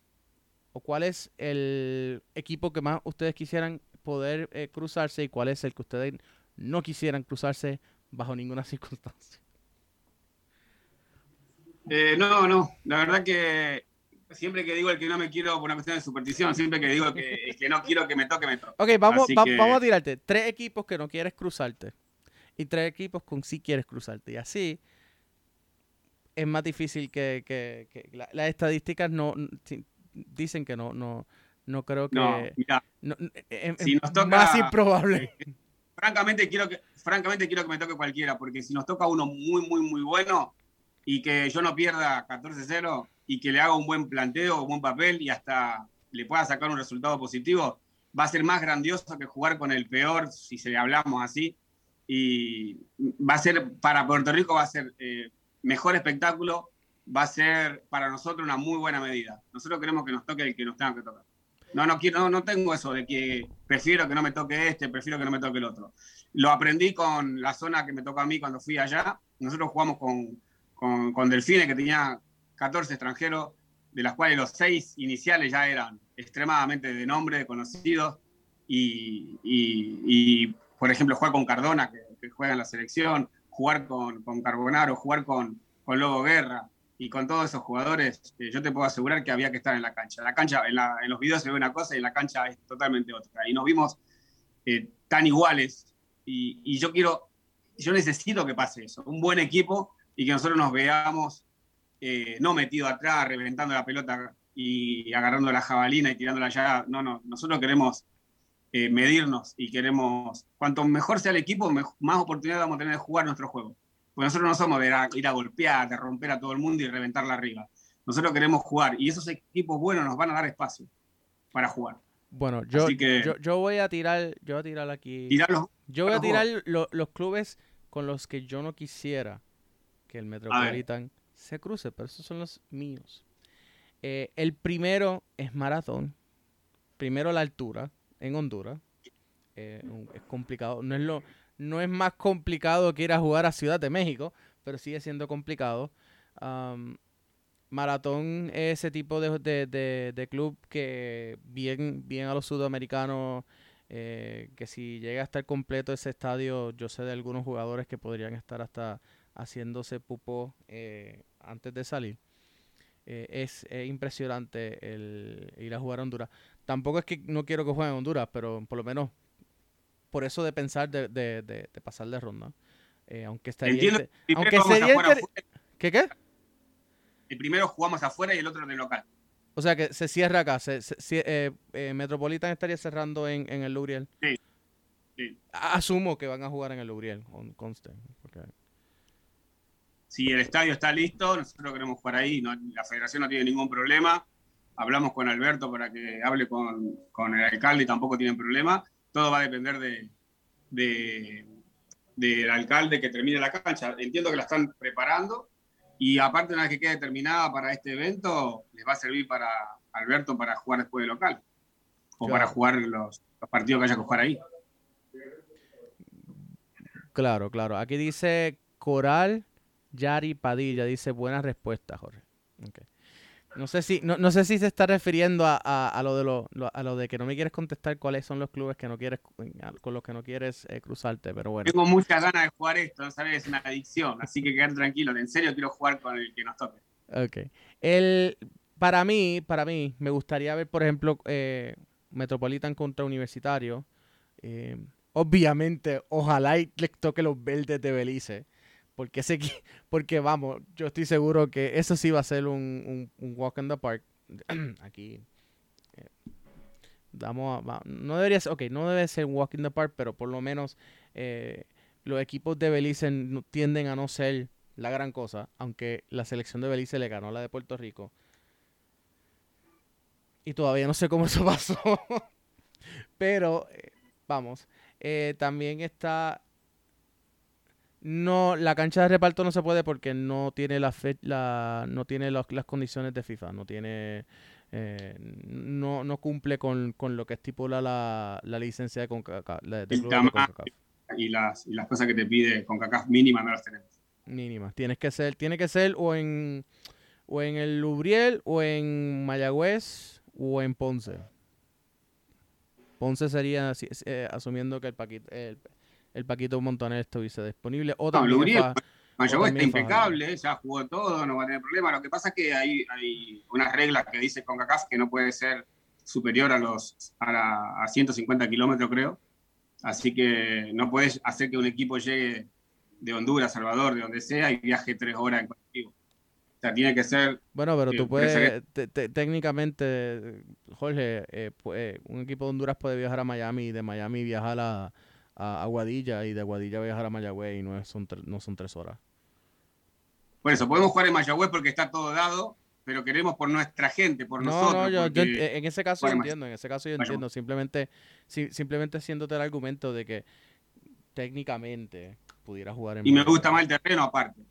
o cuál es el equipo que más ustedes quisieran poder eh, cruzarse y cuál es el que ustedes no quisieran cruzarse bajo ninguna [laughs] circunstancia. Eh, no, no, la verdad que siempre que digo el que no me quiero por una cuestión de superstición, siempre que digo que que no quiero que me toque, me toque. Ok, vamos, vamos a tirarte tres equipos que no quieres cruzarte y tres equipos con sí quieres cruzarte. Y así es más difícil que, que, las estadísticas no dicen que no, no, no creo que no, mira, si nos toca, más improbable. [laughs] [laughs] francamente quiero que francamente quiero que me toque cualquiera, porque si nos toca uno muy, muy, muy bueno y que yo no pierda 14-0 y que le haga un buen planteo, un buen papel y hasta le pueda sacar un resultado positivo, va a ser más grandioso que jugar con el peor, si se le hablamos así. Y va a ser, para Puerto Rico, va a ser eh, mejor espectáculo, va a ser para nosotros una muy buena medida. Nosotros queremos que nos toque el que nos tenga que tocar. No, no, quiero, no, tengo eso de que prefiero que no me toque este, prefiero que no me toque el otro. Lo aprendí con la zona que me tocó a mí cuando fui allá. Nosotros jugamos con, con, con Delfines, que tenía 14 extranjeros, de las cuales los seis iniciales ya eran extremadamente de nombre, conocidos. Y, y, por ejemplo, jugar con Cardona, que, juega en la selección, jugar con, con Carbonaro, jugar con, con Lobo Guerra y con todos esos jugadores, eh, yo te puedo asegurar que había que estar en la cancha. La cancha, en, los videos se ve una cosa y en la cancha es totalmente otra. Y nos vimos eh, tan iguales. Y, yo quiero, yo necesito que pase eso. Un buen equipo y que nosotros nos veamos eh, no metido atrás, reventando la pelota y agarrando la jabalina y tirándola allá. No, no, nosotros queremos medirnos y queremos, cuanto mejor sea el equipo, más oportunidad vamos a tener de jugar nuestro juego. Porque nosotros no somos de ir a, golpear, de romper a todo el mundo y reventarla arriba. Nosotros queremos jugar y esos equipos buenos nos van a dar espacio para jugar. Bueno, yo, yo, voy a tirar, yo voy a tirar aquí. yo voy a tirar los clubes con los que yo no quisiera que el Metropolitan se cruce, pero esos son los míos. Eh, el primero es maratón. Primero la altura en Honduras. Eh, es complicado. No es, lo, no es más complicado que ir a jugar a Ciudad de México, pero sigue siendo complicado. maratón es ese tipo de, club que bien, bien a los sudamericanos, eh, que si llega a estar completo ese estadio, yo sé de algunos jugadores que podrían estar hasta haciéndose pupo eh, antes de salir. Eh, es, impresionante el ir a jugar a Honduras. Tampoco es que no quiero que jueguen a Honduras, pero por lo menos por eso de pensar de, de, de, pasar de ronda. Eh, aunque estaría... aunque sería ¿Qué qué? El primero jugamos afuera y el otro en el local. O sea que se cierra acá. Se, Metropolitan estaría cerrando en, en el Lubriel. Sí. Asumo que van a jugar en el Lubriel, conste. Porque si el estadio está listo, nosotros queremos jugar ahí, la federación no tiene ningún problema. Hablamos con Alberto para que hable con, el alcalde y tampoco tienen problema. Todo va a depender de, del alcalde que termine la cancha. Entiendo que la están preparando y aparte una vez que quede terminada para este evento, les va a servir para Alberto para jugar después de local o para jugar los, los partidos que haya que jugar ahí. Claro, claro. Aquí dice Coral Yari Padilla dice buena respuesta, Jorge. No sé si no, no, sé si se está refiriendo a, a, lo de lo, a lo de que no me quieres contestar cuáles son los clubes que no quieres con los que no quieres eh, cruzarte, pero bueno. Tengo muchas ganas de jugar esto, no sabes, es una adicción, así que quedar tranquilo, en serio quiero jugar con el que nos toque. Ok. El, para mí, para mí, me gustaría ver, por ejemplo, eh, Metropolitan contra Universitario. Eh, obviamente, ojalá y le toque los verdes de Belice. Porque, ese, [laughs] porque vamos, yo estoy seguro que eso sí va a ser un, un, walk in the park. [clears throat] Aquí. Eh, damos no debería ser, ok, no debe ser un walk in the park, pero por lo menos eh, los equipos de Belice tienden a no ser la gran cosa, aunque la selección de Belice le ganó a la de Puerto Rico. Y todavía no sé cómo eso [laughs] pasó. pero, eh, vamos, también está no, la cancha de reparto no se puede porque no tiene la, la no tiene las condiciones de FIFA, no tiene eh, no, no cumple con, lo que estipula la, la licencia de CONCACAF. y, las, y las cosas que te pide CONCACAF mínimas no las tenemos. Mínimas. Tienes que ser, tiene que ser o en o en el Lubriel o en Mayagüez o en Ponce. Ponce sería eh, asumiendo que el paquete el, el Paquito Montaner estuviese disponible. O no, Lubriel, Mayagüez está impecable, ya jugó todo, no va a tener problema. Lo que pasa es que hay, hay unas reglas que dice CONCACAF que no puede ser superior a los a, 150 kilómetros, creo. Así que no puedes hacer que un equipo llegue de Honduras, Salvador, de donde sea, y viaje tres horas en colectivo. O sea, tiene que ser. Bueno, pero tú puedes. técnicamente, Jorge, eh, pues, un equipo de Honduras puede viajar a Miami y de Miami viajar a, a Aguadilla y de Aguadilla viajar a Mayagüez y no, son, no son tres horas. Por eso, podemos jugar en Mayagüez porque está todo dado, pero queremos por nuestra gente, por nosotros. No, yo, en ese caso yo entiendo, en ese caso yo entiendo. Simplemente, simplemente haciéndote el argumento de que técnicamente pudiera jugar en Y me gusta más el terreno aparte.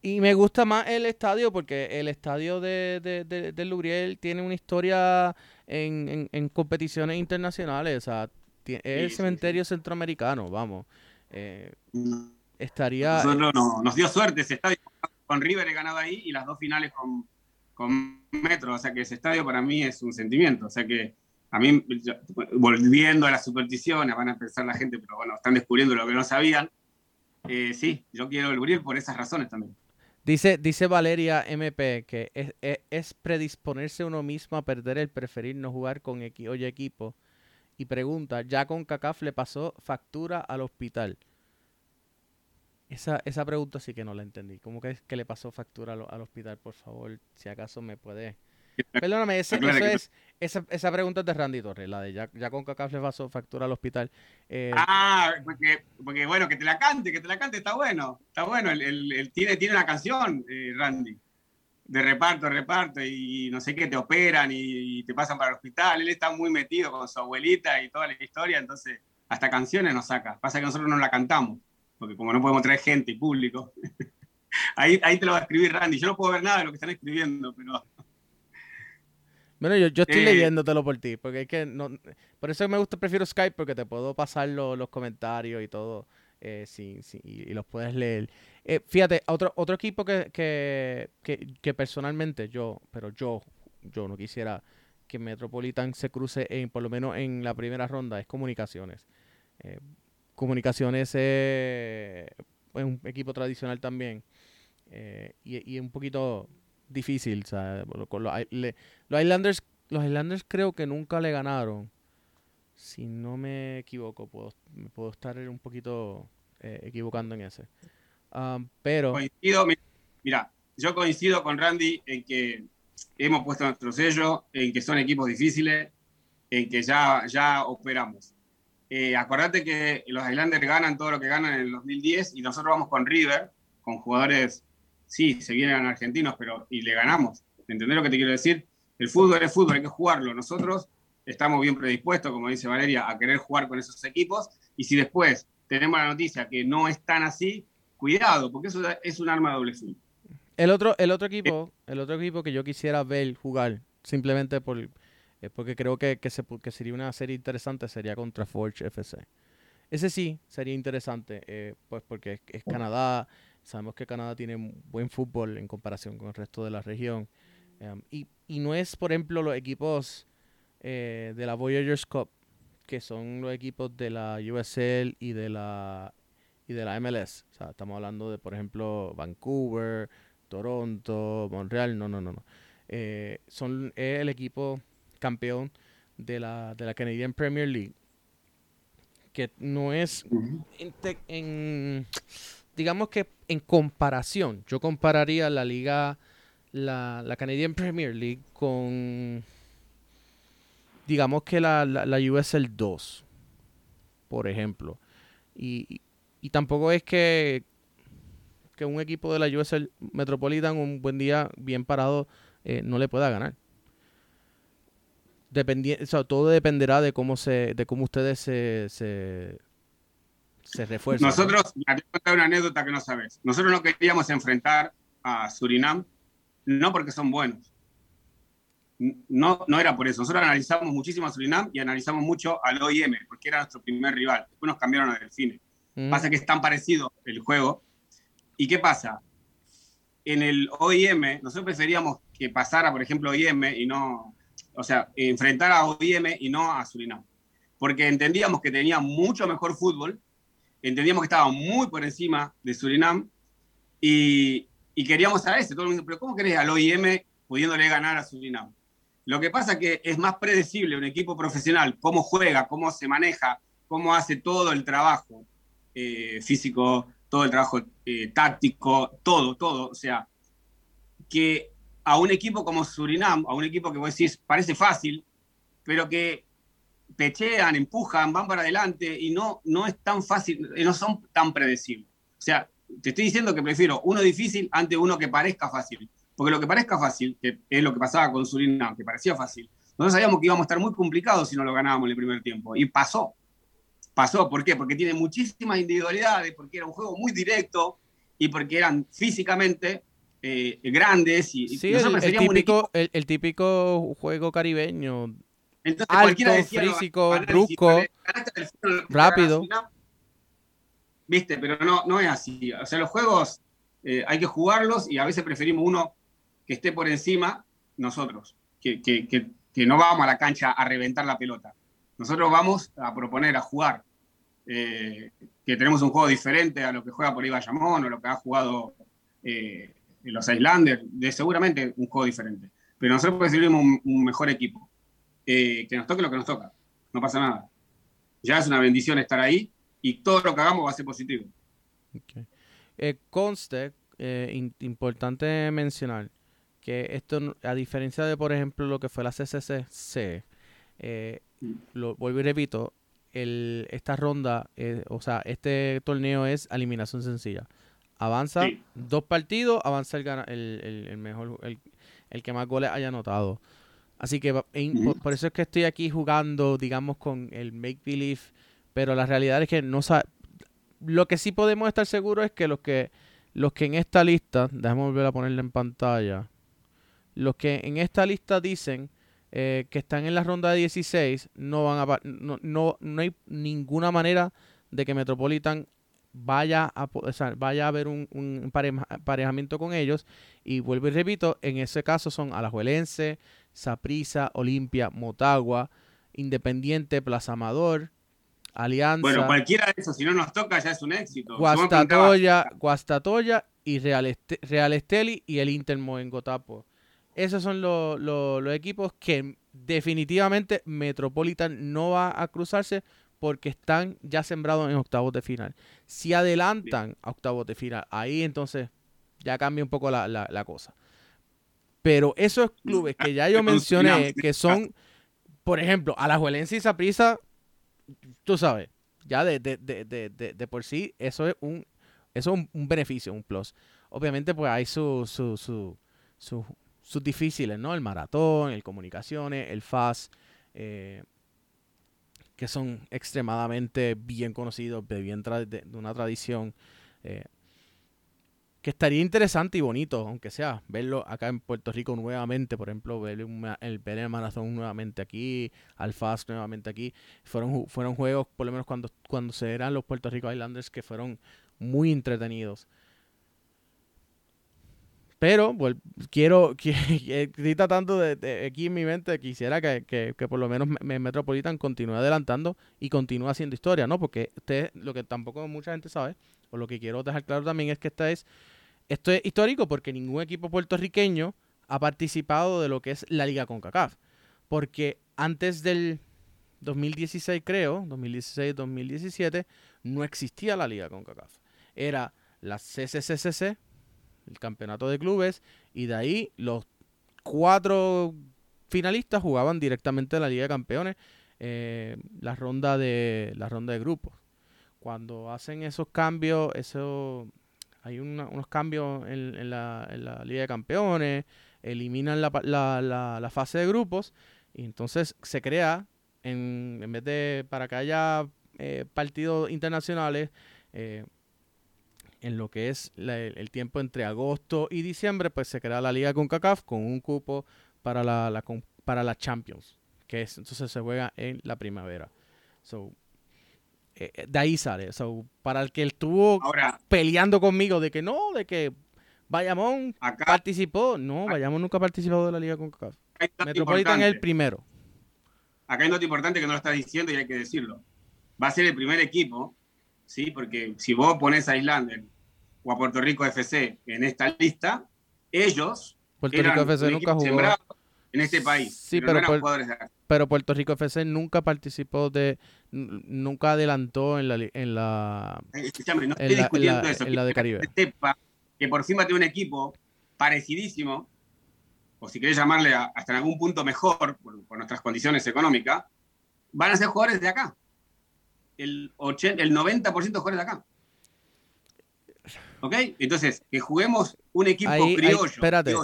Y me gusta más el estadio porque el estadio de, de, de, Lubriel tiene una historia en, en, en competiciones internacionales. O sea, es el cementerio centroamericano, vamos. Eh, estaría. nos dio suerte ese estadio con River he ganado ahí y las dos finales con, con Metro. O sea que ese estadio para mí es un sentimiento. O sea que a mí, volviendo a las supersticiones, van a pensar la gente, pero bueno, están descubriendo lo que no sabían. Eh, sí, yo quiero el por esas razones también. Dice, dice Valeria MP que es, es, predisponerse uno mismo a perder el preferir no jugar con equi oye equipo y pregunta, ¿ya con CACAF le pasó factura al hospital? Esa, esa pregunta sí que no la entendí. ¿Cómo que, que le pasó factura al, hospital? Por favor, si acaso me puede... Perdóname, ese, eso es, esa, esa, pregunta es de Randy Torres, la de ya, ya con Cacaf le pasó factura al hospital. Eh, ah, porque, porque, bueno, que te la cante, que te la cante, está bueno. Está bueno, el, el, tiene, tiene una canción, eh, Randy de reparto, reparto, y no sé qué, te operan y, te pasan para el hospital. Él está muy metido con su abuelita y toda la historia, entonces hasta canciones nos saca. Pasa que nosotros no la cantamos, porque como no podemos traer gente y público, [laughs] ahí, ahí te lo va a escribir Randy. Yo no puedo ver nada de lo que están escribiendo, pero... [laughs] Bueno, yo, yo estoy eh, leyéndotelo por ti, porque es que no, por eso me gusta, prefiero Skype, porque te puedo pasar los comentarios y todo, eh, y los puedes leer. Eh, fíjate, otro, otro equipo que, que, que, personalmente yo, pero yo, yo no quisiera que Metropolitan se cruce en, por lo menos en la primera ronda, es Comunicaciones. Eh, comunicaciones es un equipo tradicional también eh, y, y, un poquito difícil. Los, los, Islanders, los Islanders creo que nunca le ganaron. Si no me equivoco, puedo, puedo estar un poquito equivocando en ese. Um, pero. Coincido, mira, yo coincido con Randy en que hemos puesto nuestro sello, en que son equipos difíciles, en que ya, ya operamos. Eh, acordate que los Islanders ganan todo lo que ganan en el 2010 y nosotros vamos con River, con jugadores, sí, se vienen argentinos, pero y le ganamos. ¿Entendés lo que te quiero decir? El fútbol es fútbol, hay que jugarlo. Nosotros estamos bien predispuestos, como dice Valeria, a querer jugar con esos equipos y si después tenemos la noticia que no es tan así, cuidado, porque eso es un arma de doble filo. El otro, el otro equipo, el otro equipo que yo quisiera ver jugar, simplemente por, eh, porque creo que, se, que sería una serie interesante, sería contra Forge FC. Ese sí sería interesante, eh, pues porque es, Canadá, sabemos que Canadá tiene buen fútbol en comparación con el resto de la región. Em, y, y, no es, por ejemplo, los equipos eh, de la Voyagers Cup, que son los equipos de la USL y de la y de la MLS. O sea, estamos hablando de, por ejemplo, Vancouver, Toronto, Montreal. No, no, no, no. Eh, son el equipo campeón de la, de la Canadian Premier League. Que no es en, digamos que en comparación, yo compararía la liga, la, la Canadian Premier League con, digamos que la, la, la USL 2, por ejemplo. Y, y tampoco es que, que un equipo de la USL Metropolitan un buen día bien parado eh, no le pueda ganar. todo dependerá de cómo se, de cómo ustedes se, se, refuerzan. Nosotros, te una anécdota que no sabes. Nosotros no queríamos enfrentar a Surinam, no porque son buenos. No, no era por eso. Nosotros analizamos muchísimo a Surinam y analizamos mucho al OIM, porque era nuestro primer rival. Después nos cambiaron a Delfines. Pasa que es tan parecido el juego. ¿Y qué pasa? En el OIM, nosotros preferíamos que pasara, por ejemplo, OIM y no, o sea, enfrentar a OIM y no a Surinam. Porque entendíamos que tenía mucho mejor fútbol, entendíamos que estaba muy por encima de Surinam y, y queríamos a ese. Todo el mundo, pero ¿cómo querés al OIM pudiéndole ganar a Surinam? Lo que pasa es que es más predecible un equipo profesional, cómo juega, cómo se maneja, cómo hace todo el trabajo eh, físico, todo el trabajo eh, táctico, todo, todo. O sea, que a un equipo como Surinam, a un equipo que vos decís parece fácil, pero que pechean, empujan, van para adelante y no, no es tan fácil, eh, no son tan predecibles. O sea, te estoy diciendo que prefiero uno difícil ante uno que parezca fácil. Porque lo que parezca fácil, que es lo que pasaba con Surinam, que parecía fácil, nosotros sabíamos que íbamos a estar muy complicados si no lo ganábamos en el primer tiempo. Y pasó pasó. ¿Por qué? Porque tiene muchísimas individualidades, porque era un juego muy directo y porque eran físicamente eh, grandes. Y, sí, el, típico, el, típico juego caribeño. Entonces, Alto, físico, brusco, rápido. Viste, pero no, no es así. O sea, los juegos eh, hay que jugarlos y a veces preferimos uno que esté por encima nosotros, que, que, que, que no vamos a la cancha a reventar la pelota. Nosotros vamos a proponer, a jugar, eh, que tenemos un juego diferente a lo que juega por ahí o lo que ha jugado eh, los Islanders, de seguramente un juego diferente. Pero nosotros preferimos un, mejor equipo, eh, que nos toque lo que nos toca, no pasa nada. Ya es una bendición estar ahí y todo lo que hagamos va a ser positivo. Eh, conste, importante mencionar que esto, a diferencia de, por ejemplo, lo que fue la CCC, eh. Lo vuelvo y repito, el, esta ronda, o sea, este torneo es eliminación sencilla. Avanza dos partidos, avanza el, el, el, mejor, el, el, que más goles haya anotado. Así que por, eso es que estoy aquí jugando, digamos, con el make believe, pero la realidad es que no sabe. Lo que sí podemos estar seguros es que los que los que en esta lista, déjame volver a ponerla en pantalla, los que en esta lista dicen eh, que están en la ronda de 16 no van a no, no, no hay ninguna manera de que Metropolitan vaya a, vaya a haber un, un con ellos. Y vuelvo y repito, en ese caso son Alajuelense, Saprisa, Olimpia, Motagua, Independiente, Plaza Amador, Alianza. Bueno, cualquiera de esos, si no nos toca, ya es un éxito. Guastatoya, Guastatoya y Real, Real Esteli y el Intermo en Gotapo. Esos son los equipos que definitivamente Metropolitan no va a cruzarse porque están ya sembrados en octavos de final. Si adelantan a octavos de final, ahí entonces ya cambia un poco la, cosa. Pero esos clubes que ya yo [laughs] mencioné, que son, por ejemplo, a la Juelense y Saprisa, tú sabes, ya de, de, por sí, eso es un, eso es un, beneficio, un plus. Obviamente, pues hay sus su, su, sus difíciles, ¿no? El maratón, el comunicaciones, el FAS. Eh, que son extremadamente bien conocidos, de, bien de, una tradición. Eh, que estaría interesante y bonito, aunque sea, verlo acá en Puerto Rico nuevamente, por ejemplo, ver, el, ver el maratón nuevamente aquí, al Fast nuevamente aquí. Fueron, fueron juegos, por lo menos cuando, cuando se eran los Puerto Rico Islanders, que fueron muy entretenidos. Pero quiero, [laughs] que, estoy tratando de, aquí en mi mente, quisiera que, por lo menos Metropolitan continúe adelantando y continúe haciendo historia, ¿no? Porque usted, lo que tampoco mucha gente sabe, o lo que quiero dejar claro también es que esta es, esto es histórico porque ningún equipo puertorriqueño ha participado de lo que es la Liga CONCACAF. Porque antes del 2016, creo, 2016-2017, no existía la Liga CONCACAF. Era la CCCCC, el campeonato de clubes, y de ahí los cuatro finalistas jugaban directamente en la Liga de Campeones, eh, la ronda de la ronda de grupos. Cuando hacen esos cambios, eso hay unos cambios en, la, Liga de Campeones, eliminan la, fase de grupos y entonces se crea, en, en vez de para que haya eh, partidos internacionales, eh, en lo que es el tiempo entre agosto y diciembre, pues se crea la liga con CACAF con un cupo para la, para la Champions, que es, entonces se juega en la primavera. So, eh, eh, de ahí sale. So, para el que estuvo peleando conmigo de que no, de que Bayamón participó, no, Bayamón nunca ha participado de la liga con CACAF. Metropolitan es el primero. Acá hay nota importante que no lo está diciendo y hay que decirlo. Va a ser el primer equipo ¿sí? Porque si vos pones a Islander o a Puerto Rico FC en esta lista, ellos Puerto Rico FC nunca jugó en este país. Sí, pero, pero, Puerto Rico FC nunca participó de, nunca adelantó en la, en la, Escuchame, no estoy discutiendo eso. En la de Caribe. Que por encima tiene un equipo parecidísimo, o si querés llamarle hasta en algún punto mejor, por, por nuestras condiciones económicas, van a ser jugadores de acá el, 80, el 90% de jugadores de acá. ¿Ok? Entonces, que juguemos un equipo criollo. espérate,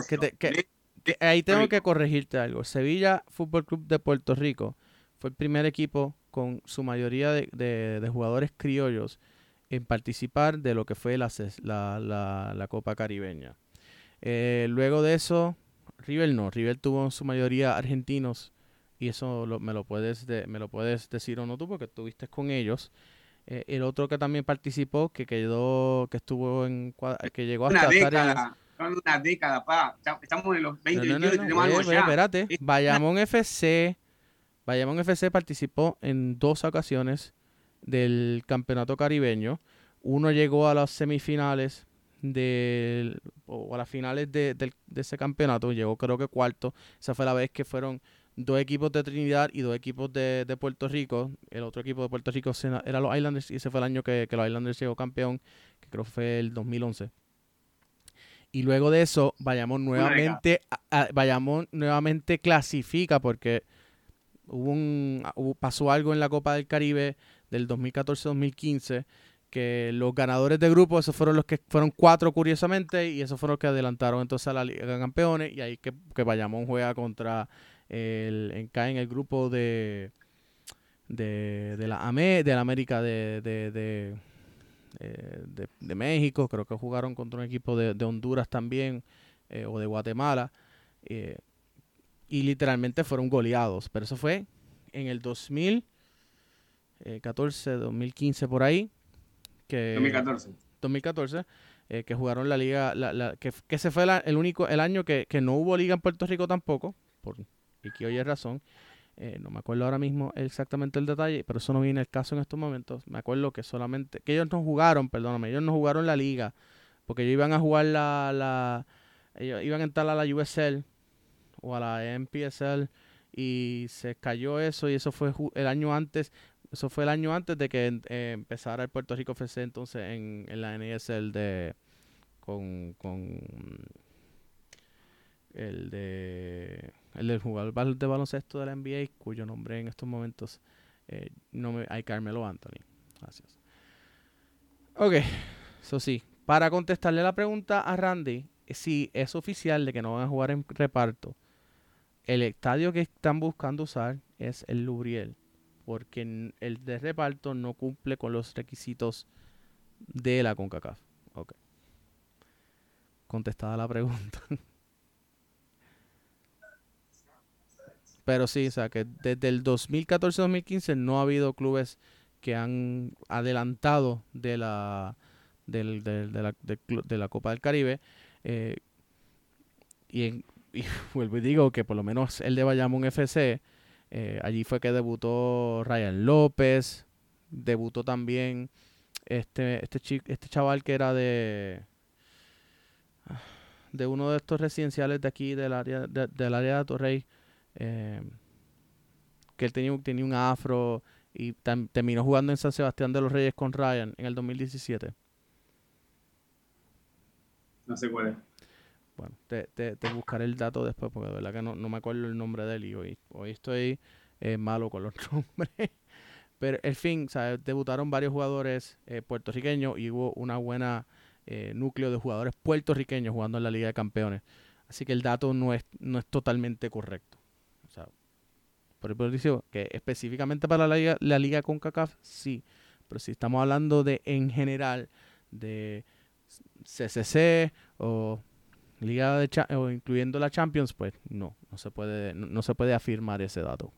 ahí tengo que corregirte algo. Sevilla Fútbol Club de Puerto Rico fue el primer equipo con su mayoría de, jugadores criollos en participar de lo que fue la, la, Copa Caribeña. Eh, luego de eso, River no. River tuvo en su mayoría argentinos y eso me, lo puedes me lo puedes decir o no tú porque estuviste con ellos. Eh, el otro que también participó, que quedó, que estuvo en, que llegó hasta una década, una década, pa. Estamos en los 20 no, no, tenemos algo ya. Espérate, Bayamón FC, Bayamón FC participó en dos ocasiones del campeonato caribeño. Uno llegó a las semifinales del, o a las finales de, de, de ese campeonato, llegó creo que cuarto. Esa fue la vez que fueron dos equipos de Trinidad y dos equipos de, Puerto Rico. El otro equipo de Puerto Rico era los Islanders y ese fue el año que, los Islanders llegó campeón, que creo que fue el 2011. Y luego de eso, Bayamón nuevamente, Bayamón nuevamente clasifica porque hubo un, pasó algo en la Copa del Caribe del 2014-2015 que los ganadores de grupo, esos fueron los que fueron cuatro curiosamente, y esos fueron los que adelantaron entonces a la Liga de Campeones, y ahí que, que Bayamón juega contra el, cae en el grupo de, de, de la AME, de la América de, de, eh, de, México, creo que jugaron contra un equipo de, Honduras también, eh, o de Guatemala, eh, y literalmente fueron goleados, pero eso fue en el 2014, 2015 por ahí, que 2014. 2014, eh, que jugaron la liga, la, la, que, que ese fue el único, el año que, que, no hubo liga en Puerto Rico tampoco, por y que oye razón. Eh, no me acuerdo ahora mismo exactamente el detalle, pero eso no viene el caso en estos momentos. Me acuerdo que solamente, que ellos no jugaron, perdóname, ellos no jugaron la liga, porque ellos iban a jugar la, la ellos iban a entrar a la USL o a la MPSL y se cayó eso y eso fue el año antes eso fue el año antes de que eh, empezara el Puerto Rico FC entonces en, la NSL de con, con el de el del jugador de baloncesto de la NBA cuyo nombre en estos momentos eh, no me hay Carmelo Anthony gracias ok eso sí para contestarle la pregunta a Randy si es oficial de que no van a jugar en reparto el estadio que están buscando usar es el Lubriel porque el de reparto no cumple con los requisitos de la CONCACAF. Ok. Contestada la pregunta. [laughs] Pero sí, o sea que desde el 2014-2015 no ha habido clubes que han adelantado de la, de, la, de, la Copa del Caribe. Eh, [laughs] y, vuelvo y digo que por lo menos el de Bayamón FC eh, allí fue que debutó Ryan López, debutó también este, este, este chaval que era de de uno de estos residenciales de aquí del área de, del área de Torrey eh, que él tenía, tenía un afro y terminó jugando en San Sebastián de los Reyes con Ryan en el 2017 no sé cuál es bueno, te, te, buscaré el dato después porque de verdad que no, me acuerdo el nombre de él y hoy, hoy estoy eh, malo con los [laughs] nombres. Pero, en fin, debutaron varios jugadores eh, puertorriqueños y hubo una buena eh, núcleo de jugadores puertorriqueños jugando en la Liga de Campeones. Así que el dato no es, no es totalmente correcto. Por eso que específicamente para la Liga, la Liga CONCACAF, sí. Pero si estamos hablando de en general de CCC o Liga de o incluyendo la Champions, pues no, no se puede, no, se puede afirmar ese dato.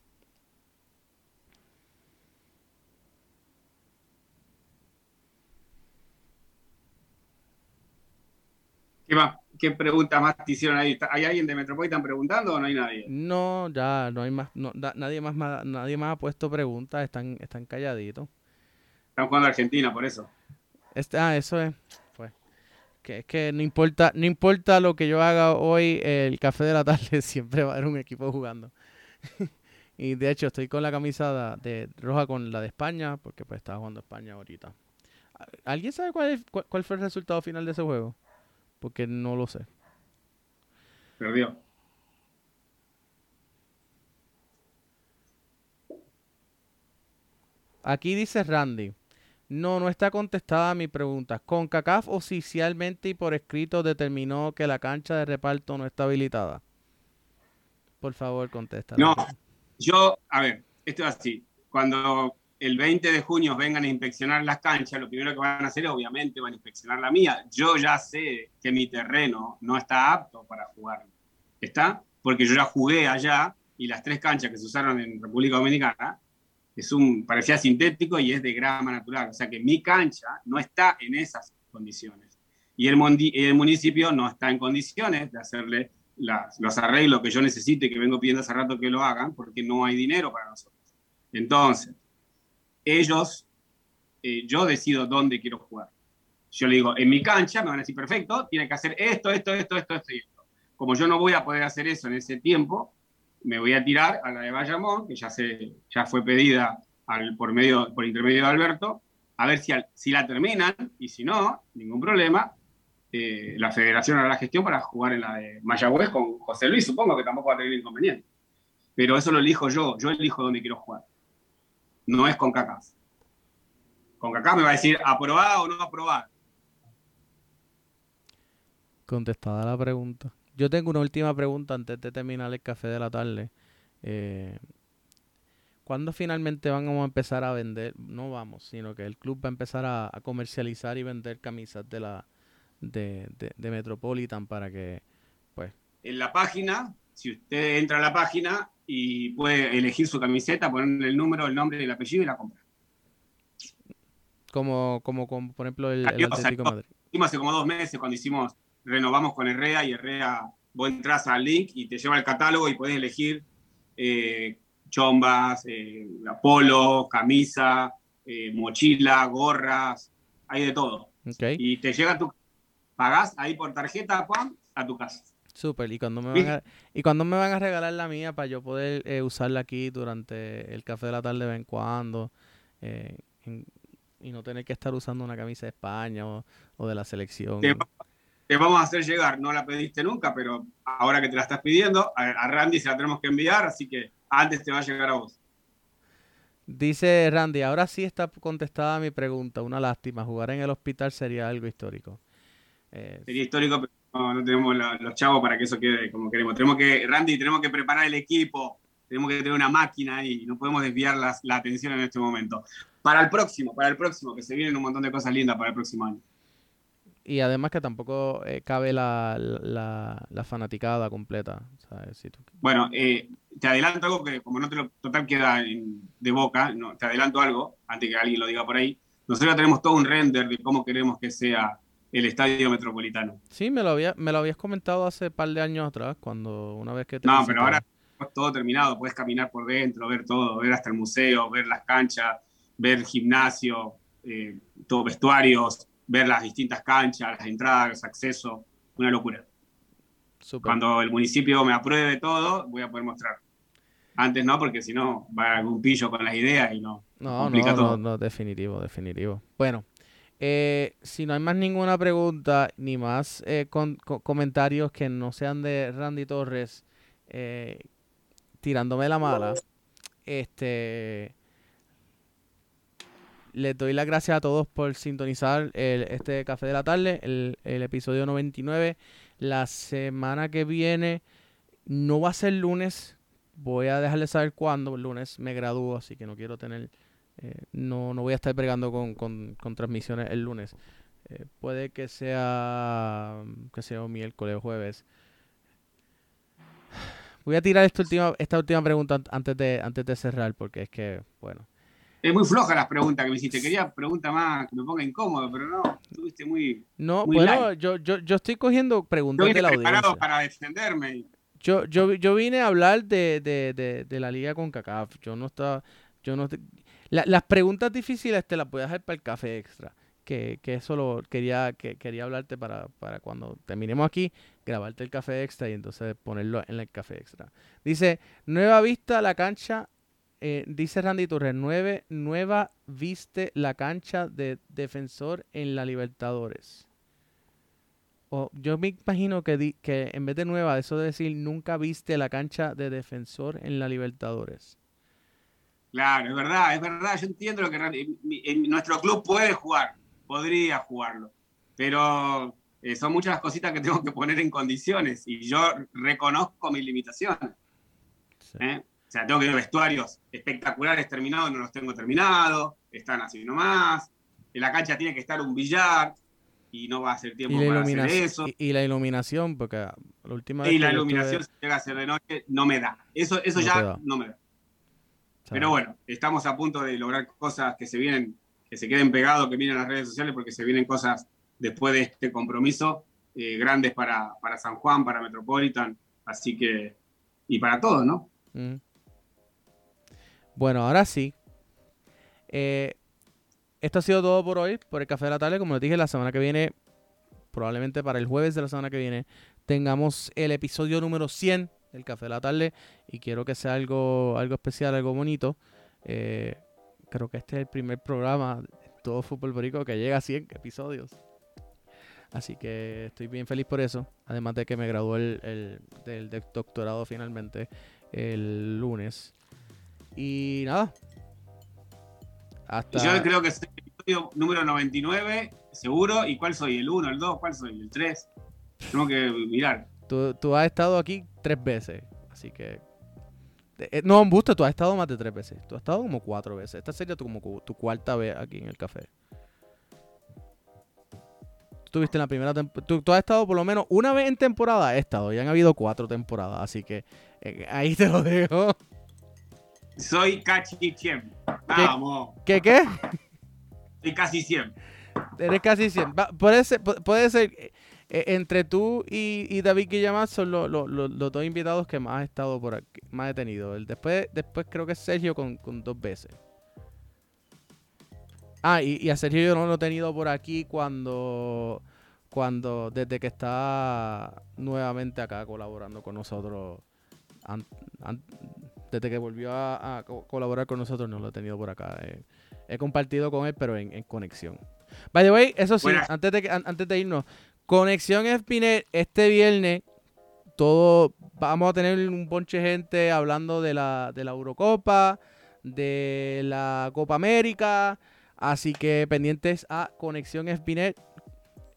¿Qué, más, ¿Qué pregunta más te hicieron ahí? ¿Hay alguien de Metropolitan preguntando o no hay nadie? No, ya no hay más, no, nadie más, nadie más ha puesto preguntas, están, están calladitos. Están jugando a Argentina, por eso. Este, ah, eso es que es que no importa, no importa lo que yo haga hoy, el café de la tarde [laughs] siempre va a haber un equipo jugando. [laughs] y de hecho estoy con la camisa de, roja con la de España, porque pues estaba jugando España ahorita. ¿Alguien sabe cuál, cuál, fue el resultado final de ese juego? Porque no lo sé. Perdió. Aquí dice Randy. No, no está contestada mi pregunta. CONCACAF oficialmente y por escrito determinó que la cancha de reparto no está habilitada. Por favor, contesta. No, yo, a ver, esto es así. Cuando el 20 de junio vengan a inspeccionar las canchas, lo primero que van a hacer, obviamente, van a inspeccionar la mía. Yo ya sé que mi terreno no está apto para jugar. ¿Está? Porque yo ya jugué allá y las tres canchas que se usaron en República Dominicana es un, parecía sintético y es de grama natural. O sea que mi cancha no está en esas condiciones. Y el, el municipio no está en condiciones de hacerle los arreglos que yo necesite, que vengo pidiendo hace rato que lo hagan, porque no hay dinero para nosotros. Entonces, ellos, eh, yo decido dónde quiero jugar. Yo le digo, en mi cancha me van a decir, perfecto, tiene que hacer esto, esto, esto, esto, esto y esto. Como yo no voy a poder hacer eso en ese tiempo, me voy a tirar a la de Bayamón, que ya, se, ya fue pedida al, por, medio, por intermedio de Alberto, a ver si, si la terminan, y si no, ningún problema, eh, la federación hará la gestión para jugar en la de Mayagüez con José Luis, supongo que tampoco va a tener inconveniente. Pero eso lo elijo yo, yo elijo dónde quiero jugar. No es con CACAF. Con CACAF me va a decir aprobada o no aprobada. Contestada la pregunta. Yo tengo una última pregunta antes de terminar el café de la tarde. Eh, ¿Cuándo finalmente vamos a empezar a vender? No vamos, sino que el club va a empezar a, comercializar y vender camisas de la de, Metropolitan para que, pues... En la página, si usted entra a la página y puede elegir su camiseta, poner el número, el nombre y el apellido y la compra. Como, como, por ejemplo el, Atlético Madrid. Hicimos hace como dos meses cuando hicimos, renovamos con Herrera y Herrera, vos entras al link y te lleva el catálogo y podés elegir eh, chombas, eh, polo, camisa, eh, mochila, gorras, hay de todo. Y te llega tu, pagás ahí por tarjeta, Juan, a tu casa. Súper, y cuando me van a, y cuando me van a regalar la mía para yo poder eh, usarla aquí durante el café de la tarde de vez en cuando eh, y no tener que estar usando una camisa de España o, de la selección. Te, vamos a hacer llegar, no la pediste nunca, pero ahora que te la estás pidiendo, a Randy se la tenemos que enviar, así que antes te va a llegar a vos. Dice Randy, ahora sí está contestada mi pregunta. Una lástima, jugar en el hospital sería algo histórico. Eh, sería histórico, pero no, tenemos los chavos para que eso quede como queremos. Tenemos que, Randy, tenemos que preparar el equipo, tenemos que tener una máquina y no podemos desviar la atención en este momento. Para el próximo, para el próximo, que se vienen un montón de cosas lindas para el próximo año y además que tampoco eh, cabe la, la, fanaticada completa. Bueno, eh, te adelanto algo que como no te lo total queda de boca, no, te adelanto algo, antes que alguien lo diga por ahí. Nosotros tenemos todo un render de cómo queremos que sea el estadio metropolitano. Sí, me lo, había, me lo habías comentado hace un par de años atrás, cuando una vez que te No, pero ahora todo terminado, puedes caminar por dentro, ver todo, ver hasta el museo, ver las canchas, ver gimnasio, eh, todo vestuarios, ver las distintas canchas, las entradas, acceso, una locura. Cuando el municipio me apruebe todo, voy a poder mostrar. Antes no, porque si no, va algún pillo con las ideas y no. No, no, no, no, definitivo, definitivo. Bueno, eh, si no hay más ninguna pregunta ni más eh, comentarios que no sean de Randy Torres eh, tirándome la mala, este les doy las gracias a todos por sintonizar este Café de la Tarde, el, episodio 99. La semana que viene no va a ser lunes. Voy a dejarles saber cuándo. El lunes me gradúo, así que no quiero tener. Eh, no, no voy a estar pregando con, con, transmisiones el lunes. Eh, puede que sea. que sea miércoles o jueves. Voy a tirar esta última, esta última pregunta antes de, antes de cerrar, porque es que, bueno. Es muy floja las preguntas que me hiciste. Quería pregunta más que me ponga incómodo, pero no, estuviste muy. No, bueno, yo, yo, yo estoy cogiendo preguntas de la preparado para defenderme. Yo, yo, yo vine a hablar de, de, de, de la liga con CACAF. Yo no estaba. Yo no las preguntas difíciles te las voy a dejar para el café extra. Que, que eso lo quería, que, quería hablarte para, para cuando terminemos aquí, grabarte el café extra y entonces ponerlo en el café extra. Dice, nueva vista la cancha eh, dice Randy Torres, nueve, nueva viste la cancha de defensor en la Libertadores. O, yo me imagino que, que en vez de nueva, eso de decir nunca viste la cancha de defensor en la Libertadores. Claro, es verdad, es verdad. Yo entiendo lo que en, nuestro club puede jugar, podría jugarlo, pero eh, son muchas las cositas que [laughs] tengo que poner en condiciones y yo reconozco mis limitaciones. ¿eh? O sea, tengo que ver vestuarios espectaculares terminados, no los tengo terminados, están así nomás. En la cancha tiene que estar un billar y no va a ser tiempo para hacer eso. Y, la iluminación, porque la última Y la iluminación, si llega a ser de noche, no me da. Eso, eso ya no me da. Pero bueno, estamos a punto de lograr cosas que se vienen, que se queden pegados, que miren las redes sociales, porque se vienen cosas después de este compromiso eh, grandes para, para San Juan, para Metropolitan, así que, y para todos, ¿no? Mm. Bueno, ahora sí. Eh, esto ha sido todo por hoy, por el Café de la Tarde. Como les dije, la semana que viene, probablemente para el jueves de la semana que viene, tengamos el episodio número 100 del Café de la Tarde. Y quiero que sea algo, algo especial, algo bonito. Eh, creo que este es el primer programa todo Fútbol Borico que llega a 100 episodios. Así que estoy bien feliz por eso. Además de que me graduó el, el- del, doctorado finalmente el lunes. Y nada. Hasta. Yo creo que soy el episodio número 99, seguro. ¿Y cuál soy? ¿El 1, el 2? ¿Cuál soy? ¿El 3? Tengo que mirar. Tú, tú has estado aquí tres veces. Así que. eh, no, busto, tú has estado más de tres veces. Tú has estado como cuatro veces. Esta sería tu, como tu cuarta vez aquí en el café. Tú tuviste en la primera temporada. Tú, tú has estado por lo menos una vez en temporada. He estado. Ya han habido cuatro temporadas. Así que eh, ahí te lo dejo. Soy Cachi 100. Vamos. ¿Qué qué? Soy casi 100. Eres casi 100. Va- puede ser, pu- puede ser eh, eh, entre tú y, y David Guillamar son lo- lo- lo- los dos invitados que más he estado por aquí, más he tenido. El después, después creo que es Sergio con, con dos veces. Ah, y, y a Sergio yo no lo he tenido por aquí cuando, cuando desde que está nuevamente acá colaborando con nosotros. an- an- desde que volvió a, a co- colaborar con nosotros no lo he tenido por acá. eh. he compartido con él, pero en, en conexión. By the way, eso sí, Buenas. antes de, que- an- antes de irnos, Conexión Espinet este viernes, todo, vamos a tener un bonche de gente hablando de la, de la Eurocopa, de la Copa América, así que pendientes a Conexión Espinet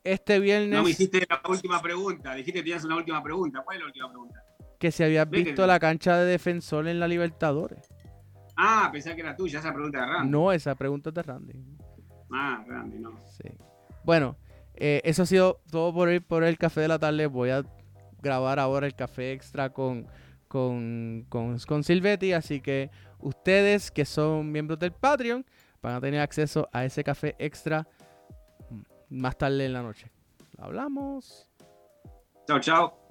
este viernes, No me hiciste la última pregunta. Dijiste que tenías una última pregunta. ¿Cuál es la última pregunta? que si habías visto la cancha de defensor en la Libertadores. Ah, pensé que era tuya, esa pregunta de Randy. No, esa pregunta es de Randy. Ah, Randy, no. Sí. Bueno, eh, eso ha sido todo por el, por el café de la tarde. Voy a grabar ahora el café extra con, con, con, con Silvetti. Así que ustedes que son miembros del Patreon van a tener acceso a ese café extra más tarde en la noche. Hablamos. Chao, chao.